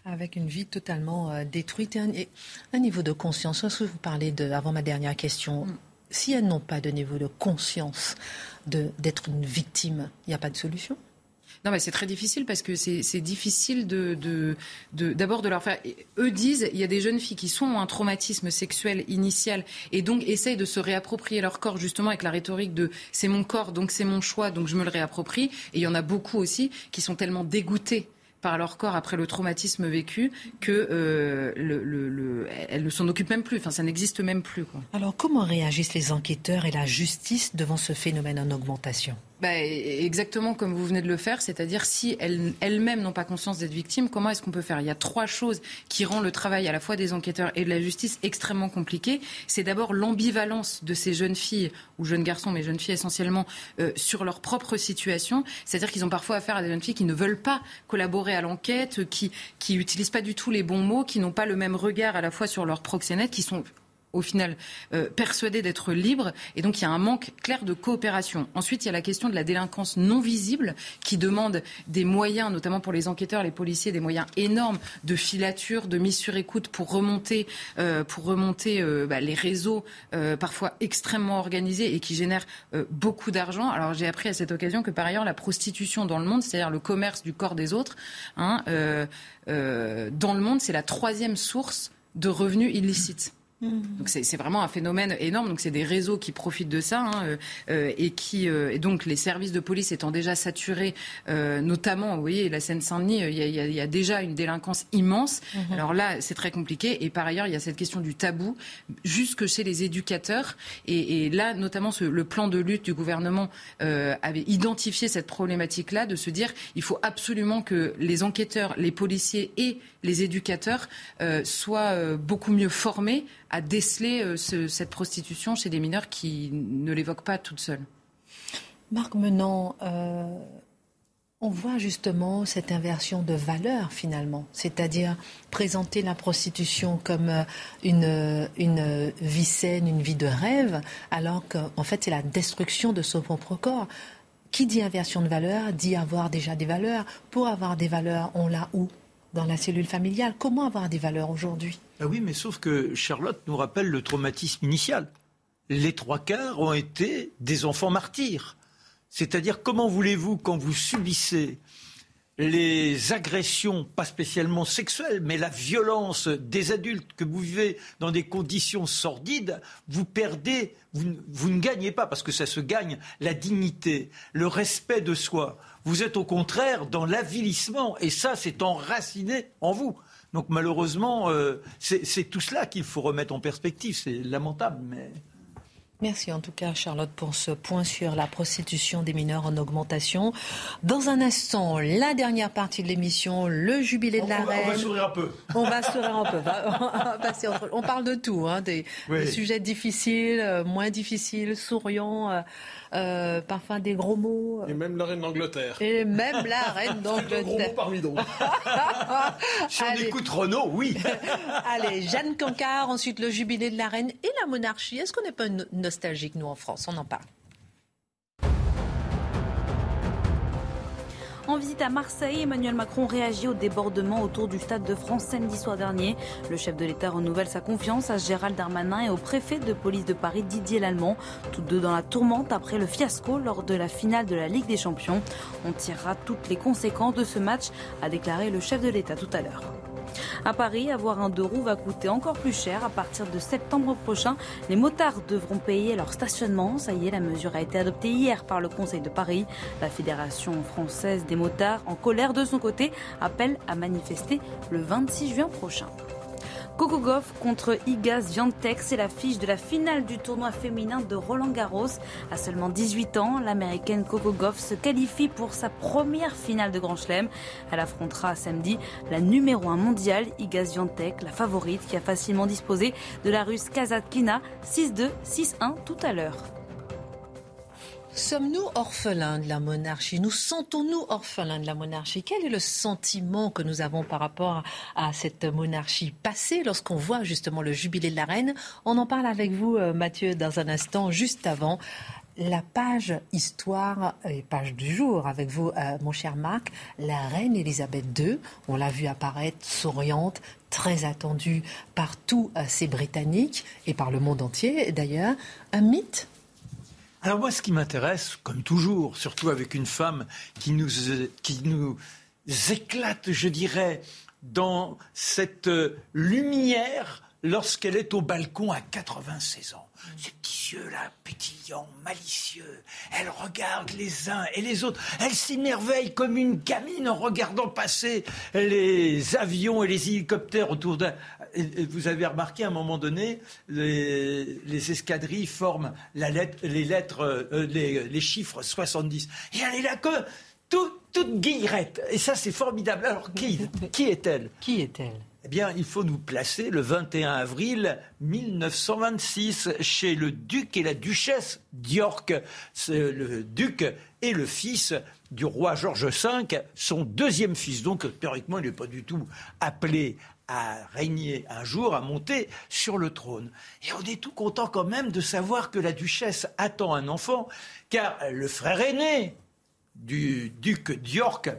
Speaker 1: Avec une vie totalement euh, détruite et un, niveau de conscience. que vous parlez de, avant ma dernière question, mm. si elles n'ont pas de niveau de conscience d'être une victime, il n'y a pas de solution?
Speaker 7: Non, mais c'est très difficile parce que c'est difficile d'abord de, leur faire. Eux disent, il y a des jeunes filles qui sont un traumatisme sexuel initial et donc essayent de se réapproprier leur corps justement avec la rhétorique de c'est mon corps donc c'est mon choix donc je me le réapproprie. Et il y en a beaucoup aussi qui sont tellement dégoûtés par leur corps après le traumatisme vécu que euh, ne s'en occupent même plus. Enfin, ça n'existe même plus.
Speaker 1: Alors, comment réagissent les enquêteurs et la justice devant ce phénomène en augmentation?
Speaker 7: Bah, exactement comme vous venez de le faire, c'est-à-dire si elles-mêmes n'ont pas conscience d'être victimes, comment est-ce qu'on peut faire? Il y a trois choses qui rendent le travail à la fois des enquêteurs et de la justice extrêmement compliqué. C'est d'abord l'ambivalence de ces jeunes filles, ou jeunes garçons, mais jeunes filles essentiellement, euh, sur leur propre situation. C'est-à-dire qu'ils ont parfois affaire à des jeunes filles qui ne veulent pas collaborer à l'enquête, qui qui n'utilisent pas du tout les bons mots, qui n'ont pas le même regard à la fois sur leurs proxénètes, qui sont au final euh, persuadés d'être libres. Et donc, il y a un manque clair de coopération. Ensuite, il y a la question de la délinquance non visible qui demande des moyens, notamment pour les enquêteurs, les policiers, des moyens énormes de filature, de mise sur écoute pour remonter, euh, euh, bah, les réseaux parfois extrêmement organisés et qui génèrent beaucoup d'argent. Alors, j'ai appris à cette occasion que par ailleurs, la prostitution dans le monde, c'est-à-dire le commerce du corps des autres, hein, dans le monde, c'est la troisième source de revenus illicites. Mmh. Donc c'est vraiment un phénomène énorme. Donc c'est des réseaux qui profitent de ça hein, euh, euh, et qui euh, et donc les services de police étant déjà saturés, notamment, vous voyez, la Seine-Saint-Denis, il y, a déjà une délinquance immense. Mmh. Alors là, c'est très compliqué. Et par ailleurs, il y a cette question du tabou jusque chez les éducateurs. Et, là, notamment, le plan de lutte du gouvernement avait identifié cette problématique-là, de se dire il faut absolument que les enquêteurs, les policiers et les éducateurs soient beaucoup mieux formés à déceler euh, cette prostitution chez des mineurs qui ne l'évoquent pas toutes seules.
Speaker 1: Marc Menant, euh, on voit justement cette inversion de valeur finalement, c'est-à-dire présenter la prostitution comme euh, une, une vie saine, une vie de rêve, alors qu'en fait c'est la destruction de son propre corps. Qui dit inversion de valeur dit avoir déjà des valeurs. Pour avoir des valeurs, on l'a où? Dans la cellule familiale. Comment avoir des valeurs aujourd'hui?
Speaker 5: Ah oui, mais sauf que Charlotte nous rappelle le traumatisme initial. Les trois quarts ont été des enfants martyrs. C'est-à-dire, comment voulez-vous, quand vous subissez les agressions, pas spécialement sexuelles, mais la violence des adultes que vous vivez dans des conditions sordides, vous perdez, vous, ne gagnez pas, parce que ça se gagne, la dignité, le respect de soi. Vous êtes au contraire dans l'avilissement, et ça, c'est enraciné en vous. Donc malheureusement, euh, c'est tout cela qu'il faut remettre en perspective. C'est lamentable, mais.
Speaker 1: Merci en tout cas Charlotte pour ce point sur la prostitution des mineurs en augmentation. Dans un instant, la dernière partie de l'émission, le jubilé de la reine.
Speaker 5: On va sourire un peu.
Speaker 1: On va sourire un peu. [laughs] On, parle de tout, hein, des, sujets difficiles, euh, moins difficiles, souriants. Euh, euh, parfois des gros mots.
Speaker 4: Et même la reine d'Angleterre.
Speaker 1: Et même la [laughs] reine d'Angleterre. gros mots
Speaker 4: parmi d'autres. [laughs]
Speaker 5: si on écoute Renault, oui. [laughs]
Speaker 1: Allez, Jeanne Cancard, ensuite le jubilé de la reine et la monarchie. Est-ce qu'on n'est pas nostalgique, nous, en France? On en parle.
Speaker 2: En visite à Marseille, Emmanuel Macron réagit au débordement autour du Stade de France samedi soir dernier. Le chef de l'État renouvelle sa confiance à Gérald Darmanin et au préfet de police de Paris Didier Lallemand, tous deux dans la tourmente après le fiasco lors de la finale de la Ligue des Champions. On tirera toutes les conséquences de ce match, a déclaré le chef de l'État tout à l'heure. À Paris, avoir un deux roues va coûter encore plus cher. À partir de septembre prochain, les motards devront payer leur stationnement. Ça y est, la mesure a été adoptée hier par le Conseil de Paris. La Fédération française des motards, en colère de son côté, appelle à manifester le 26 juin prochain. Coco Goff contre Igaz Viantec, c'est la fiche de la finale du tournoi féminin de Roland Garros. À seulement 18 ans, l'américaine Coco Goff se qualifie pour sa première finale de Grand Chelem. Elle affrontera samedi la numéro 1 mondiale, Igaz Viantec, la favorite qui a facilement disposé de la russe Kazatkina 6-2, 6-1 tout à l'heure.
Speaker 1: Sommes-nous orphelins de la monarchie? Nous sentons-nous orphelins de la monarchie? Quel est le sentiment que nous avons par rapport à cette monarchie passée lorsqu'on voit justement le jubilé de la reine? On en parle avec vous, euh, Mathieu, dans un instant, juste avant. La page histoire et page du jour avec vous, euh, mon cher Marc, la reine Elisabeth II, on l'a vu apparaître souriante, très attendue par tous euh, ces Britanniques et par le monde entier d'ailleurs. Un mythe
Speaker 5: alors moi, ce qui m'intéresse, comme toujours, surtout avec une femme qui nous, qui nous éclate, je dirais, dans cette lumière lorsqu'elle est au balcon à 96 ans. Ces petits yeux-là, pétillants, malicieux. Elle regarde les uns et les autres. Elle s'émerveille comme une gamine en regardant passer les avions et les hélicoptères autour d'elle. Vous avez remarqué à un moment donné, les, escadrilles forment la lettre, les lettres, euh, les, chiffres 70. Et elle est là que toute, toute guillerette. Et ça, c'est formidable. Alors, qui, [laughs] qui est-elle?
Speaker 1: Qui est-elle?
Speaker 5: Eh bien, il faut nous placer le 21 avril 1926 chez le duc et la duchesse d'York. Le duc est le fils du roi George V, son deuxième fils. Donc, théoriquement, il n'est pas du tout appelé à régner un jour, à monter sur le trône. Et on est tout content quand même de savoir que la duchesse attend un enfant, car le frère aîné du duc d'York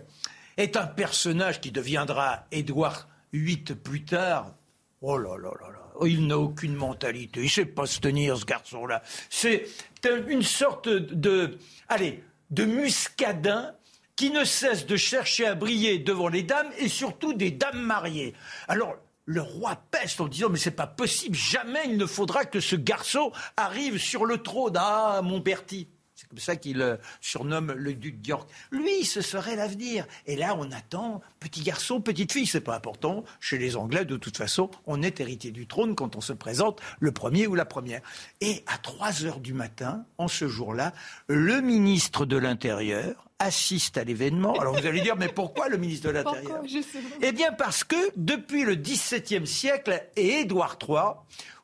Speaker 5: est un personnage qui deviendra Édouard VIII plus tard. Oh là là là là. Il n'a aucune mentalité. Il ne sait pas se tenir, ce garçon-là. C'est une sorte de, allez, de muscadin qui ne cesse de chercher à briller devant les dames et surtout des dames mariées. Alors, le roi peste en disant mais c'est pas possible, jamais il ne faudra que ce garçon arrive sur le trône. Ah, mon Bertie. C'est comme ça qu'il euh, surnomme le duc d'York. Lui, ce serait l'avenir. Et là, on attend petit garçon, petite fille. C'est pas important. Chez les Anglais, de toute façon, on est héritier du trône quand on se présente le premier ou la première. Et à 3 heures du matin, en ce jour-là, le ministre de l'Intérieur assiste à l'événement. Alors vous allez dire, mais pourquoi le ministre de l'Intérieur? Eh bien parce que depuis le XVIIe siècle et Édouard III,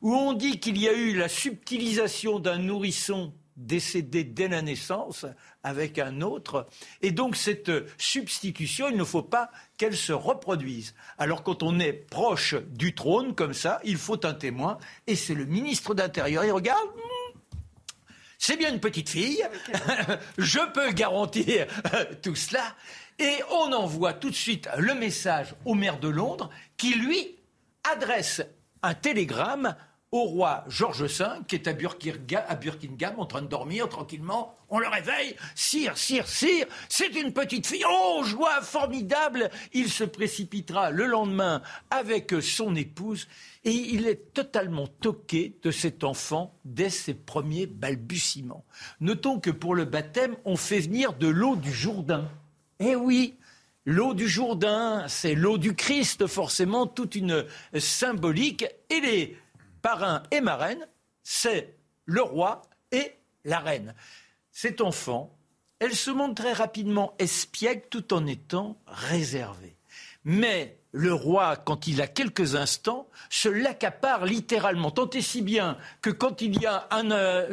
Speaker 5: où on dit qu'il y a eu la subtilisation d'un nourrisson décédé dès la naissance avec un autre. Et donc cette substitution, il ne faut pas qu'elle se reproduise. Alors quand on est proche du trône comme ça, il faut un témoin. Et c'est le ministre d'Intérieur. Il regarde. Hmm, c'est bien une petite fille, [laughs] je peux garantir tout cela. Et on envoie tout de suite le message au maire de Londres qui, lui, adresse un télégramme au roi George V, qui est à, Burkingham, en train de dormir tranquillement. On le réveille. Sire, sire, sire, c'est une petite fille. Oh, joie formidable Il se précipitera le lendemain avec son épouse et il est totalement toqué de cet enfant dès ses premiers balbutiements. Notons que pour le baptême, on fait venir de l'eau du Jourdain. Eh oui, L'eau du Jourdain, c'est l'eau du Christ, forcément, toute une symbolique. Et les parrain et marraine, c'est le roi et la reine. Cet enfant, elle se montre très rapidement espiègle tout en étant réservée. Mais le roi, quand il a quelques instants, se l'accapare littéralement. Tant et si bien que quand il y a un, euh,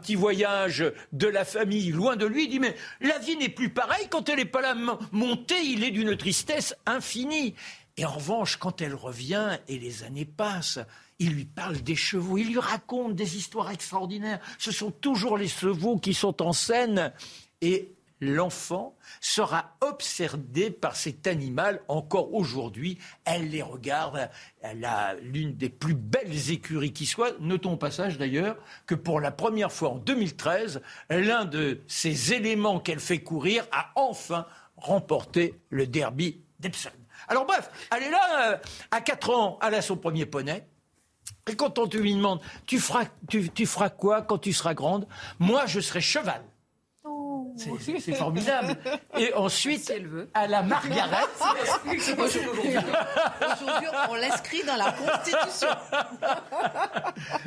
Speaker 5: petit voyage de la famille loin de lui, il dit Mais la vie n'est plus pareille. Quand elle n'est pas là montée, il est d'une tristesse infinie. Et en revanche, quand elle revient et les années passent, il lui parle des chevaux, il lui raconte des histoires extraordinaires. Ce sont toujours les chevaux qui sont en scène. Et l'enfant sera obsédé par cet animal encore aujourd'hui. Elle les regarde. Elle a l'une des plus belles écuries qui soit. Notons au passage d'ailleurs que pour la première fois en 2013, l'un de ces éléments qu'elle fait courir a enfin remporté le derby d'Epsom. Alors bref, elle est là, euh, à 4 ans, elle a son premier poney. Et quand on lui demande, tu feras, tu, feras quoi quand tu seras grande? Moi, je serai cheval. C'est formidable. Et ensuite, elle veut. à la Margaret. [laughs]
Speaker 1: Aujourd'hui, on l'inscrit dans la Constitution.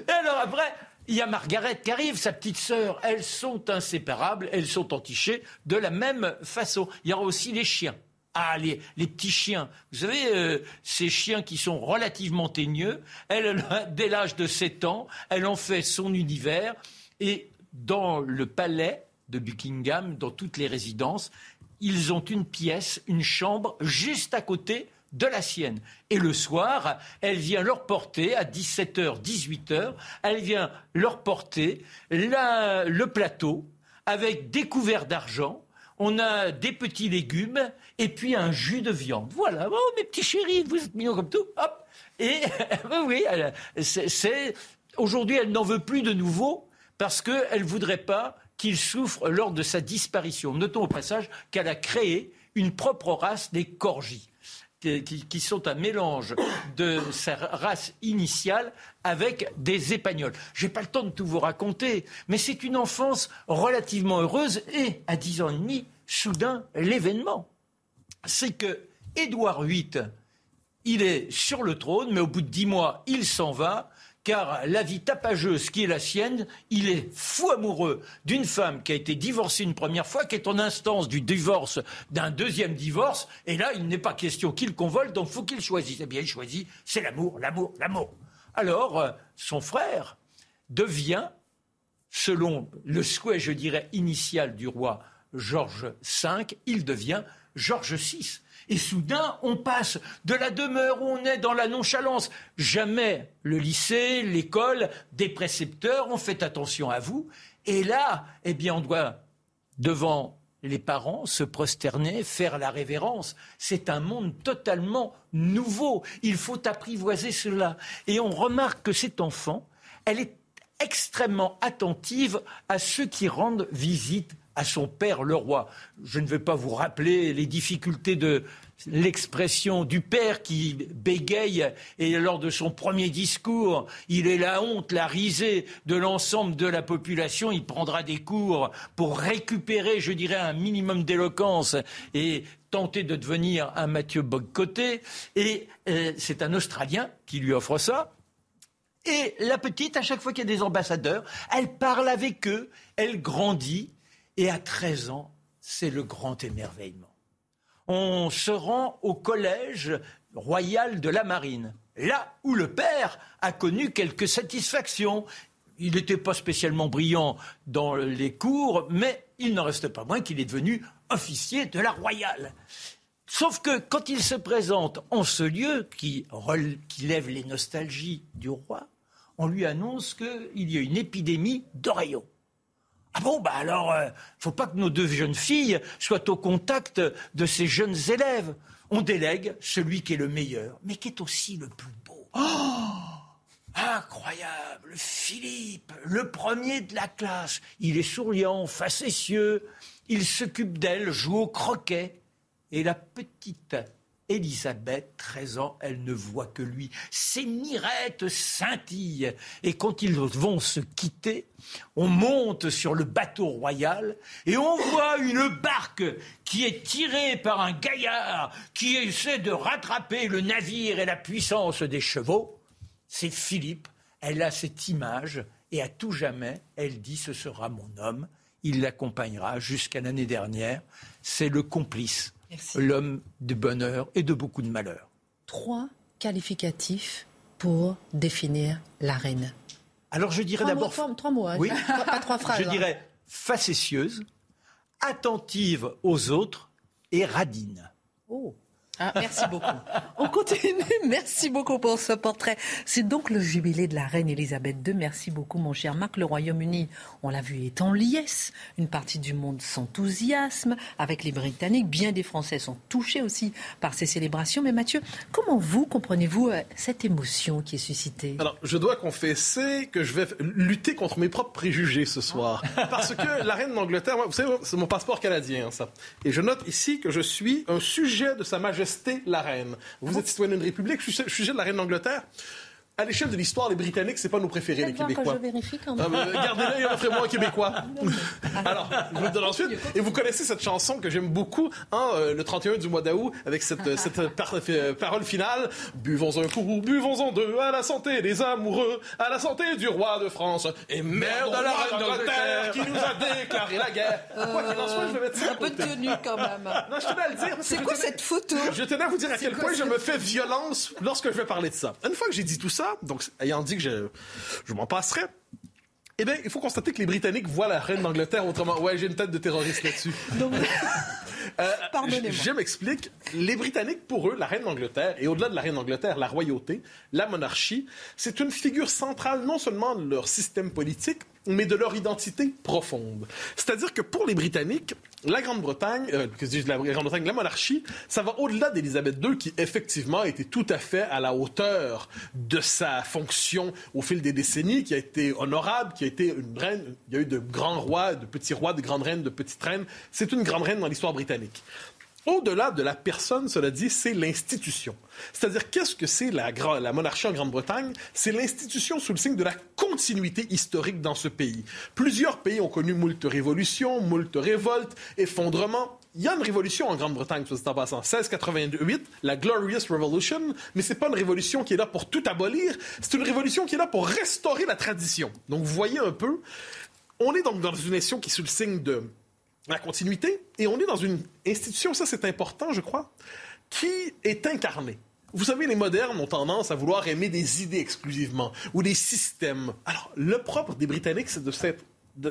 Speaker 5: Et alors après, il y a Margaret qui arrive, sa petite sœur. Elles sont inséparables, elles sont entichées de la même façon. Il y aura aussi les chiens. Ah, les, petits chiens. Vous savez, euh, ces chiens qui sont relativement teigneux, elle, dès l'âge de 7 ans, elle en fait son univers. Et dans le palais de Buckingham, dans toutes les résidences, ils ont une pièce, une chambre juste à côté de la sienne. Et le soir, elle vient leur porter, à 17h, 18h, elle vient leur porter le plateau avec des couverts d'argent, on a des petits légumes et puis un jus de viande. Voilà, oh, mes petits chéris, vous êtes mignons comme tout. Hop. Et [laughs] oui, aujourd'hui, elle n'en veut plus de nouveau parce qu'elle ne voudrait pas qu'il souffre lors de sa disparition. Notons au passage qu'elle a créé une propre race des corgis. Qui, sont un mélange de sa race initiale avec des épagnols. Je n'ai pas le temps de tout vous raconter, mais c'est une enfance relativement heureuse et à 10 ans et demi, soudain, l'événement c'est que Édouard VIII, il est sur le trône, mais au bout de dix mois, il s'en va, car la vie tapageuse qui est la sienne, il est fou amoureux d'une femme qui a été divorcée une première fois, qui est en instance du divorce, d'un deuxième divorce, et là, il n'est pas question qu'il convole, donc faut qu'il choisisse. Eh bien, il choisit, c'est l'amour, l'amour, l'amour. Alors, euh, son frère devient, selon le souhait, je dirais, initial du roi Georges V, il devient Georges VI. Et soudain, on passe de la demeure où on est dans la nonchalance. Jamais le lycée, l'école, des précepteurs ont fait attention à vous. Et là, eh bien, on doit, devant les parents, se prosterner, faire la révérence. C'est un monde totalement nouveau. Il faut apprivoiser cela. Et on remarque que cet enfant, elle est extrêmement attentive à ceux qui rendent visite à son père le roi. Je ne vais pas vous rappeler les difficultés de l'expression du père qui bégaye et lors de son premier discours, il est la honte, la risée de l'ensemble de la population. Il prendra des cours pour récupérer, je dirais, un minimum d'éloquence et tenter de devenir un Mathieu Bogcoté. Et euh, c'est un Australien qui lui offre ça. Et la petite, à chaque fois qu'il y a des ambassadeurs, elle parle avec eux, elle grandit, et à 13 ans, c'est le grand émerveillement. On se rend au collège royal de la marine, là où le père a connu quelques satisfactions. Il n'était pas spécialement brillant dans les cours, mais il n'en reste pas moins qu'il est devenu officier de la royale. Sauf que quand il se présente en ce lieu qui, lève les nostalgies du roi, on lui annonce qu'il y a une épidémie d'oreillons. Ah bon, bah alors, ne euh, faut pas que nos deux jeunes filles soient au contact de ces jeunes élèves. On délègue celui qui est le meilleur, mais qui est aussi le plus beau. Oh Incroyable Philippe, le premier de la classe. Il est souriant, facétieux, il s'occupe d'elle, joue au croquet. Et la petite Élisabeth, 13 ans, elle ne voit que lui. Ses mirettes scintillent. Et quand ils vont se quitter, on monte sur le bateau royal et on voit une barque qui est tirée par un gaillard qui essaie de rattraper le navire et la puissance des chevaux. C'est Philippe. Elle a cette image et à tout jamais, elle dit ce sera mon homme. Il l'accompagnera jusqu'à l'année dernière. C'est le complice l'homme de bonheur et de beaucoup de malheur.
Speaker 1: Trois qualificatifs pour définir la reine.
Speaker 5: Alors je dirais d'abord.
Speaker 1: Trois, mots, hein.
Speaker 5: oui.
Speaker 1: pas trois phrases.
Speaker 5: Je dirais facétieuse, attentive aux autres et radine.
Speaker 1: Oh. Ah, merci beaucoup. On continue. [laughs] Merci beaucoup pour ce portrait. C'est donc le jubilé de la reine Elisabeth II. Merci beaucoup, mon cher Marc. Le Royaume-Uni, on l'a vu, est en liesse. Une partie du monde s'enthousiasme avec les Britanniques. Bien des Français sont touchés aussi par ces célébrations. Mais Mathieu, comment vous comprenez-vous euh, cette émotion qui est suscitée?
Speaker 4: Alors, je dois confesser que je vais lutter contre mes propres préjugés ce soir. [laughs] Parce que la reine d'Angleterre, vous savez, c'est mon passeport canadien, ça. Et je note ici que je suis un sujet de Sa Majesté la reine. Vous êtes citoyen d'une république, je suis sujet de la reine d'Angleterre à l'échelle de l'histoire, les Britanniques, c'est pas nos préférés, les Québécois.
Speaker 1: Que je vérifie quand même.
Speaker 4: Ah, gardez-le, offrez-moi un Québécois. [laughs] Alors, je vous le donne ensuite. Et vous connaissez cette chanson que j'aime beaucoup, hein, euh, le 31 du mois d'août, avec cette, cette euh, parole finale. Buvons un coup, buvons-en deux, à la santé des amoureux, à la santé du roi de France, et merde à la reine d'Angleterre qui nous a déclaré la guerre. Quoi qu'il en soit, je vais mettre ça.
Speaker 1: Un peu tenu quand même. [laughs]
Speaker 4: Non, je tenais à le dire.
Speaker 1: C'est quoi cette photo?
Speaker 4: Je tenais à vous dire à quel point je me fais violence lorsque je vais parler de ça. Une fois que j'ai dit tout ça, donc ayant dit que je, je m'en passerais, eh bien, il faut constater que les Britanniques voient la reine d'Angleterre autrement. Ouais, j'ai une tête de terroriste là-dessus. [laughs]
Speaker 1: Euh, Pardonnez-moi.
Speaker 4: Je m'explique. Les Britanniques, pour eux, la reine d'Angleterre, et au-delà de la reine d'Angleterre, la royauté, la monarchie, c'est une figure centrale non seulement de leur système politique, mais de leur identité profonde. C'est-à-dire que pour les Britanniques, la Grande-Bretagne, euh, que dis la Grande-Bretagne, la monarchie, ça va au-delà d'Élisabeth II, qui effectivement a été tout à fait à la hauteur de sa fonction au fil des décennies, qui a été honorable, qui a été une reine. Il y a eu de grands rois, de petits rois, de grandes reines, de petites reines. C'est une grande reine dans l'histoire britannique. Au-delà de la personne, cela dit, c'est l'institution. C'est-à-dire, qu'est-ce que c'est la, monarchie en Grande-Bretagne? C'est l'institution sous le signe de la continuité historique dans ce pays. Plusieurs pays ont connu moult révolutions, moult révoltes, effondrements. Il y a une révolution en Grande-Bretagne, soit en passant. 1688, la Glorious Revolution, mais c'est pas une révolution qui est là pour tout abolir, c'est une révolution qui est là pour restaurer la tradition. Donc, vous voyez un peu, on est donc dans une nation qui est sous le signe de la continuité, et on est dans une institution, ça c'est important, je crois, qui est incarnée. Vous savez, les modernes ont tendance à vouloir aimer des idées exclusivement ou des systèmes. Alors, le propre des Britanniques, c'est de s'être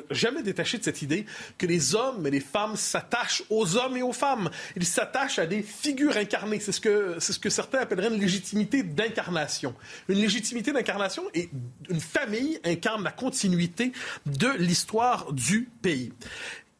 Speaker 4: jamais détaché de cette idée que les hommes et les femmes s'attachent aux hommes et aux femmes. Ils s'attachent à des figures incarnées. C'est ce que, c'est ce que certains appelleraient une légitimité d'incarnation. Une légitimité d'incarnation et une famille incarne la continuité de l'histoire du pays.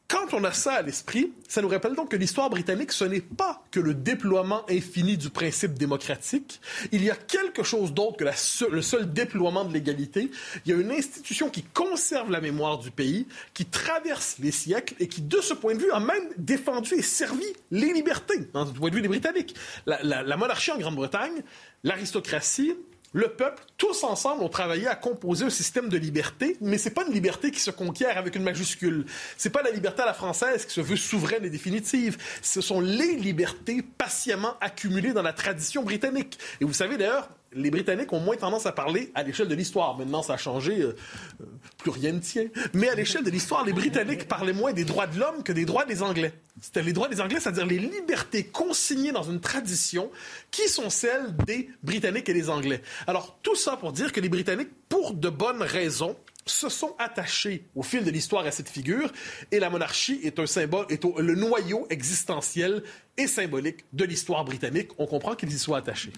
Speaker 4: Quand on a ça à l'esprit, ça nous rappelle donc que l'histoire britannique, ce n'est pas que le déploiement infini du principe démocratique. Il y a quelque chose d'autre que le seul déploiement de l'égalité. Il y a une institution qui conserve la mémoire du pays, qui traverse les siècles et qui, de ce point de vue, a même défendu et servi les libertés, du point de vue des Britanniques. La monarchie en Grande-Bretagne, l'aristocratie, le peuple, tous ensemble, ont travaillé à composer un système de liberté, mais c'est pas une liberté qui se conquiert avec une majuscule. C'est pas la liberté à la française qui se veut souveraine et définitive. Ce sont les libertés patiemment accumulées dans la tradition britannique. Et vous savez d'ailleurs, les Britanniques ont moins tendance à parler à l'échelle de l'histoire. Maintenant, ça a changé, euh, euh, plus rien ne tient. Mais à l'échelle de l'histoire, les Britanniques parlaient moins des droits de l'homme que des droits des Anglais. C'était les droits des Anglais, c'est-à-dire les libertés consignées dans une tradition qui sont celles des Britanniques et des Anglais. Alors, tout ça pour dire que les Britanniques, pour de bonnes raisons, se sont attachés au fil de l'histoire à cette figure et la monarchie est un symbole, est le noyau existentiel et symbolique de l'histoire britannique. On comprend qu'ils y soient attachés.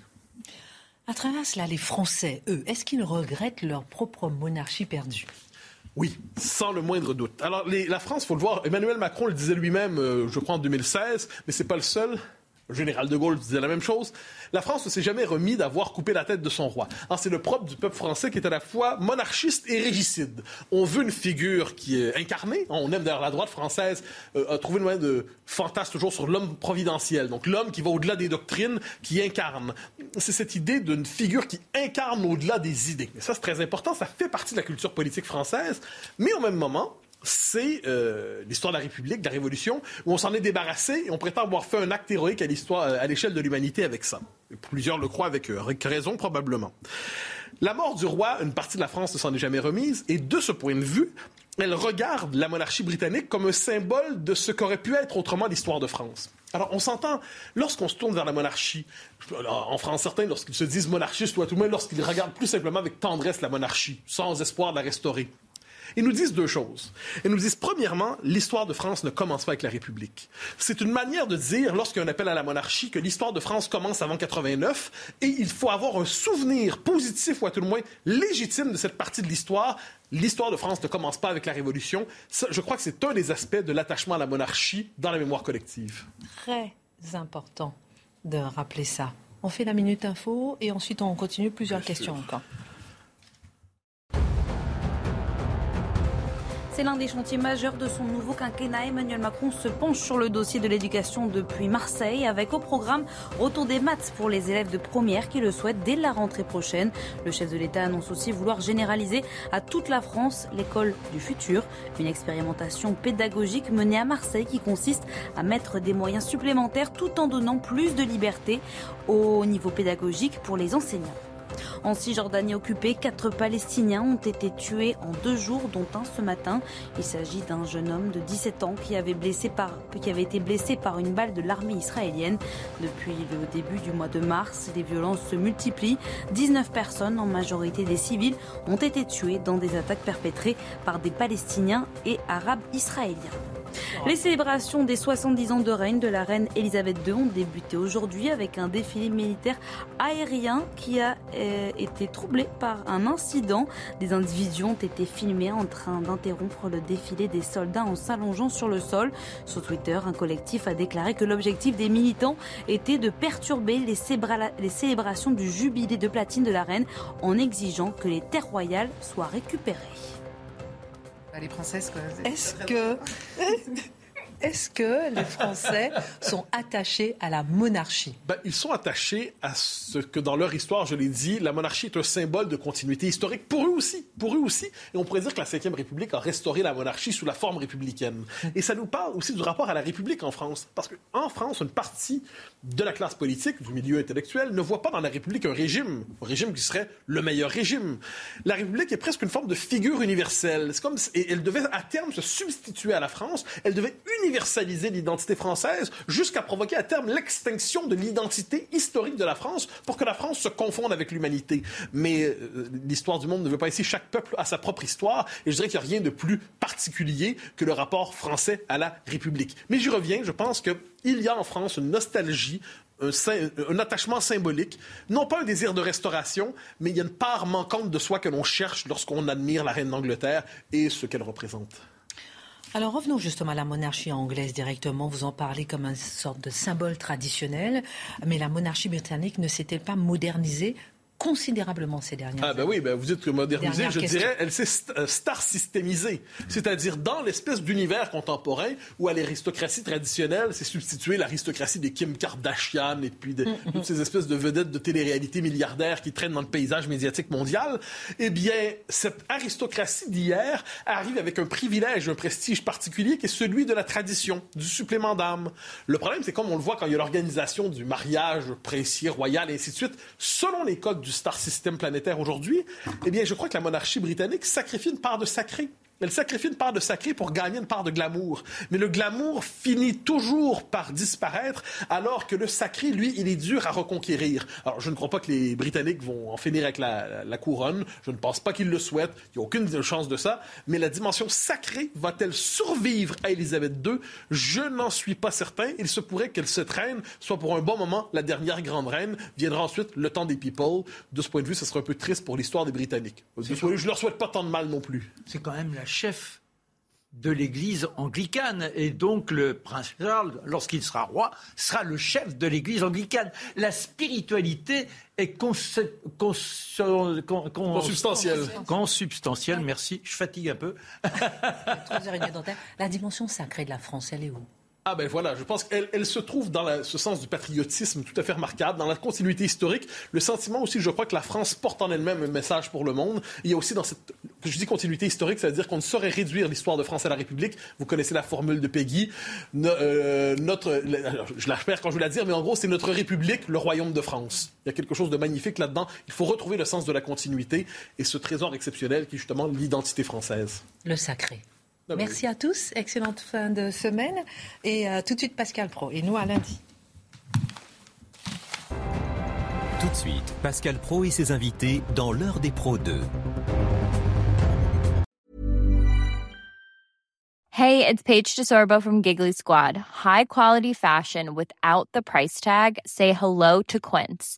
Speaker 1: À travers cela, les Français, eux, est-ce qu'ils regrettent leur propre monarchie perdue?
Speaker 4: Oui, sans le moindre doute. Alors, la France, faut le voir, Emmanuel Macron le disait lui-même, euh, je crois en 2016, mais c'est pas le seul. Le général de Gaulle disait la même chose. La France ne s'est jamais remis d'avoir coupé la tête de son roi. C'est le propre du peuple français qui est à la fois monarchiste et régicide. On veut une figure qui est incarnée. On aime d'ailleurs la droite française euh, a trouvé une moyen de fantasme toujours sur l'homme providentiel. Donc l'homme qui va au-delà des doctrines, qui incarne. C'est cette idée d'une figure qui incarne au-delà des idées. Ça, c'est très important. Ça fait partie de la culture politique française. Mais au même moment, c'est euh, l'histoire de la République, de la Révolution, où on s'en est débarrassé et on prétend avoir fait un acte héroïque euh, à l'échelle de l'humanité avec ça. plusieurs le croient avec, euh, avec raison, probablement. La mort du roi, une partie de la France ne s'en est jamais remise, et de ce point de vue, elle regarde la monarchie britannique comme un symbole de ce qu'aurait pu être autrement l'histoire de France. Alors, on s'entend, lorsqu'on se tourne vers la monarchie, en France, certains, lorsqu'ils se disent monarchistes, ou à tout le moins lorsqu'ils regardent plus simplement avec tendresse la monarchie, sans espoir de la restaurer, ils nous disent deux choses. Ils nous disent, premièrement, l'histoire de France ne commence pas avec la République. C'est une manière de dire, lorsqu'il y a un appel à la monarchie, que l'histoire de France commence avant 89 et il faut avoir un souvenir positif, ou à tout le moins légitime de cette partie de l'histoire. L'histoire de France ne commence pas avec la Révolution. je crois que c'est un des aspects de l'attachement à la monarchie dans la mémoire collective.
Speaker 1: Très important de rappeler ça. On fait la minute info et ensuite on continue plusieurs questions encore.
Speaker 2: C'est l'un des chantiers majeurs de son nouveau quinquennat. Emmanuel Macron se penche sur le dossier de l'éducation depuis Marseille avec au programme retour des maths pour les élèves de première qui le souhaitent dès la rentrée prochaine. Le chef de l'État annonce aussi vouloir généraliser à toute la France l'école du futur. Une expérimentation pédagogique menée à Marseille qui consiste à mettre des moyens supplémentaires tout en donnant plus de liberté au niveau pédagogique pour les enseignants. En Cisjordanie occupée, quatre Palestiniens ont été tués en deux jours, dont un ce matin. Il s'agit d'un jeune homme de 17 ans qui avait, été blessé par une balle de l'armée israélienne. Depuis le début du mois de mars, les violences se multiplient. 19 personnes, en majorité des civils, ont été tuées dans des attaques perpétrées par des Palestiniens et Arabes israéliens. Les célébrations des 70 ans de règne de la reine Elisabeth II ont débuté aujourd'hui avec un défilé militaire aérien qui a euh, été troublé par un incident. Des individus ont été filmés en train d'interrompre le défilé des soldats en s'allongeant sur le sol. Sur Twitter, un collectif a déclaré que l'objectif des militants était de perturber les, les célébrations du jubilé de platine de la reine en exigeant que les terres royales soient récupérées.
Speaker 7: Les princesses, quoi.
Speaker 1: Est-ce que. [laughs] Est-ce que les Français [laughs] sont attachés à la monarchie?
Speaker 4: Ben, Ils sont attachés à ce que dans leur histoire, je l'ai dit, la monarchie est un symbole de continuité historique pour eux aussi. Pour eux aussi. Et on pourrait dire que la Ve République a restauré la monarchie sous la forme républicaine. Et ça nous parle aussi du rapport à la République en France. Parce qu'en France, une partie de la classe politique, du milieu intellectuel, ne voit pas dans la République un régime, un régime qui serait le meilleur régime. La République est presque une forme de figure universelle. C'est comme et elle devait à terme se substituer à la France. Elle devait uniquement universaliser l'identité française jusqu'à provoquer à terme l'extinction de l'identité historique de la France pour que la France se confonde avec l'humanité. Mais euh, l'histoire du monde ne veut pas ici. Chaque peuple a sa propre histoire et je dirais qu'il n'y a rien de plus particulier que le rapport français à la République. Mais j'y reviens, je pense qu'il y a en France une nostalgie un, un, attachement symbolique, non pas un désir de restauration, mais il y a une part manquante de soi que l'on cherche lorsqu'on admire la reine d'Angleterre et ce qu'elle représente.
Speaker 1: Alors revenons justement à la monarchie anglaise directement. Vous en parlez comme une sorte de symbole traditionnel, mais la monarchie britannique ne s'est-elle pas modernisée considérablement ces dernières
Speaker 4: années. Ah ben oui, ben vous dites que modernisée, je dirais, elle s'est euh, star systémisée. C'est-à-dire dans l'espèce d'univers contemporain où à l'aristocratie traditionnelle s'est substituée l'aristocratie des Kim Kardashian et puis de, mm, mm. toutes ces espèces de vedettes de télé-réalité milliardaires qui traînent dans le paysage médiatique mondial. Eh bien, cette aristocratie d'hier arrive avec un privilège, un prestige particulier qui est celui de la tradition, du supplément d'âme. Le problème, c'est comme on le voit quand il y a l'organisation du mariage princier, royal et ainsi de suite, selon les codes du star system planétaire aujourd'hui, eh bien, je crois que la monarchie britannique sacrifie une part de sacré elle sacrifie une part de sacré pour gagner une part de glamour. Mais le glamour finit toujours par disparaître, alors que le sacré, lui, il est dur à reconquérir. Alors, je ne crois pas que les Britanniques vont en finir avec la, la couronne. Je ne pense pas qu'ils le souhaitent. Il n'y a aucune chance de ça. Mais la dimension sacrée va-t-elle survivre à Élisabeth II? Je n'en suis pas certain. Il se pourrait qu'elle se traîne, soit pour un bon moment, la dernière grande reine. Viendra ensuite le temps des people. De ce point de vue, ce serait un peu triste pour l'histoire des Britanniques. Je leur souhaite pas tant de mal non plus.
Speaker 5: C'est quand même la chef de l'Église anglicane. Et donc le prince Charles, lorsqu'il sera roi, sera le chef de l'Église anglicane. La spiritualité est
Speaker 4: consubstantielle.
Speaker 5: Consubstantielle, merci. Je fatigue un peu.
Speaker 1: La dimension sacrée de la France, elle est où?
Speaker 4: Ah ben voilà, je pense qu'elle elle se trouve dans ce sens du patriotisme tout à fait remarquable, dans la continuité historique, le sentiment aussi, je crois, que la France porte en elle-même un message pour le monde. Il y a aussi dans cette, je dis continuité historique, ça veut dire qu'on ne saurait réduire l'histoire de France à la République. Vous connaissez la formule de Peggy. Euh, notre, je la quand je veux la dire, mais en gros, c'est notre République, le royaume de France. Il y a quelque chose de magnifique là-dedans. Il faut retrouver le sens de la continuité et ce trésor exceptionnel qui est justement l'identité française.
Speaker 1: Le sacré. Merci à tous. Excellente fin de semaine. Et euh, tout de suite, Pascal Pro. Et nous, à lundi.
Speaker 8: Tout de suite, Pascal Pro et ses invités dans l'heure des pros 2.
Speaker 9: Hey, it's Paige DeSorbo from Giggly Squad. High quality fashion without the price tag. Say hello to Quince.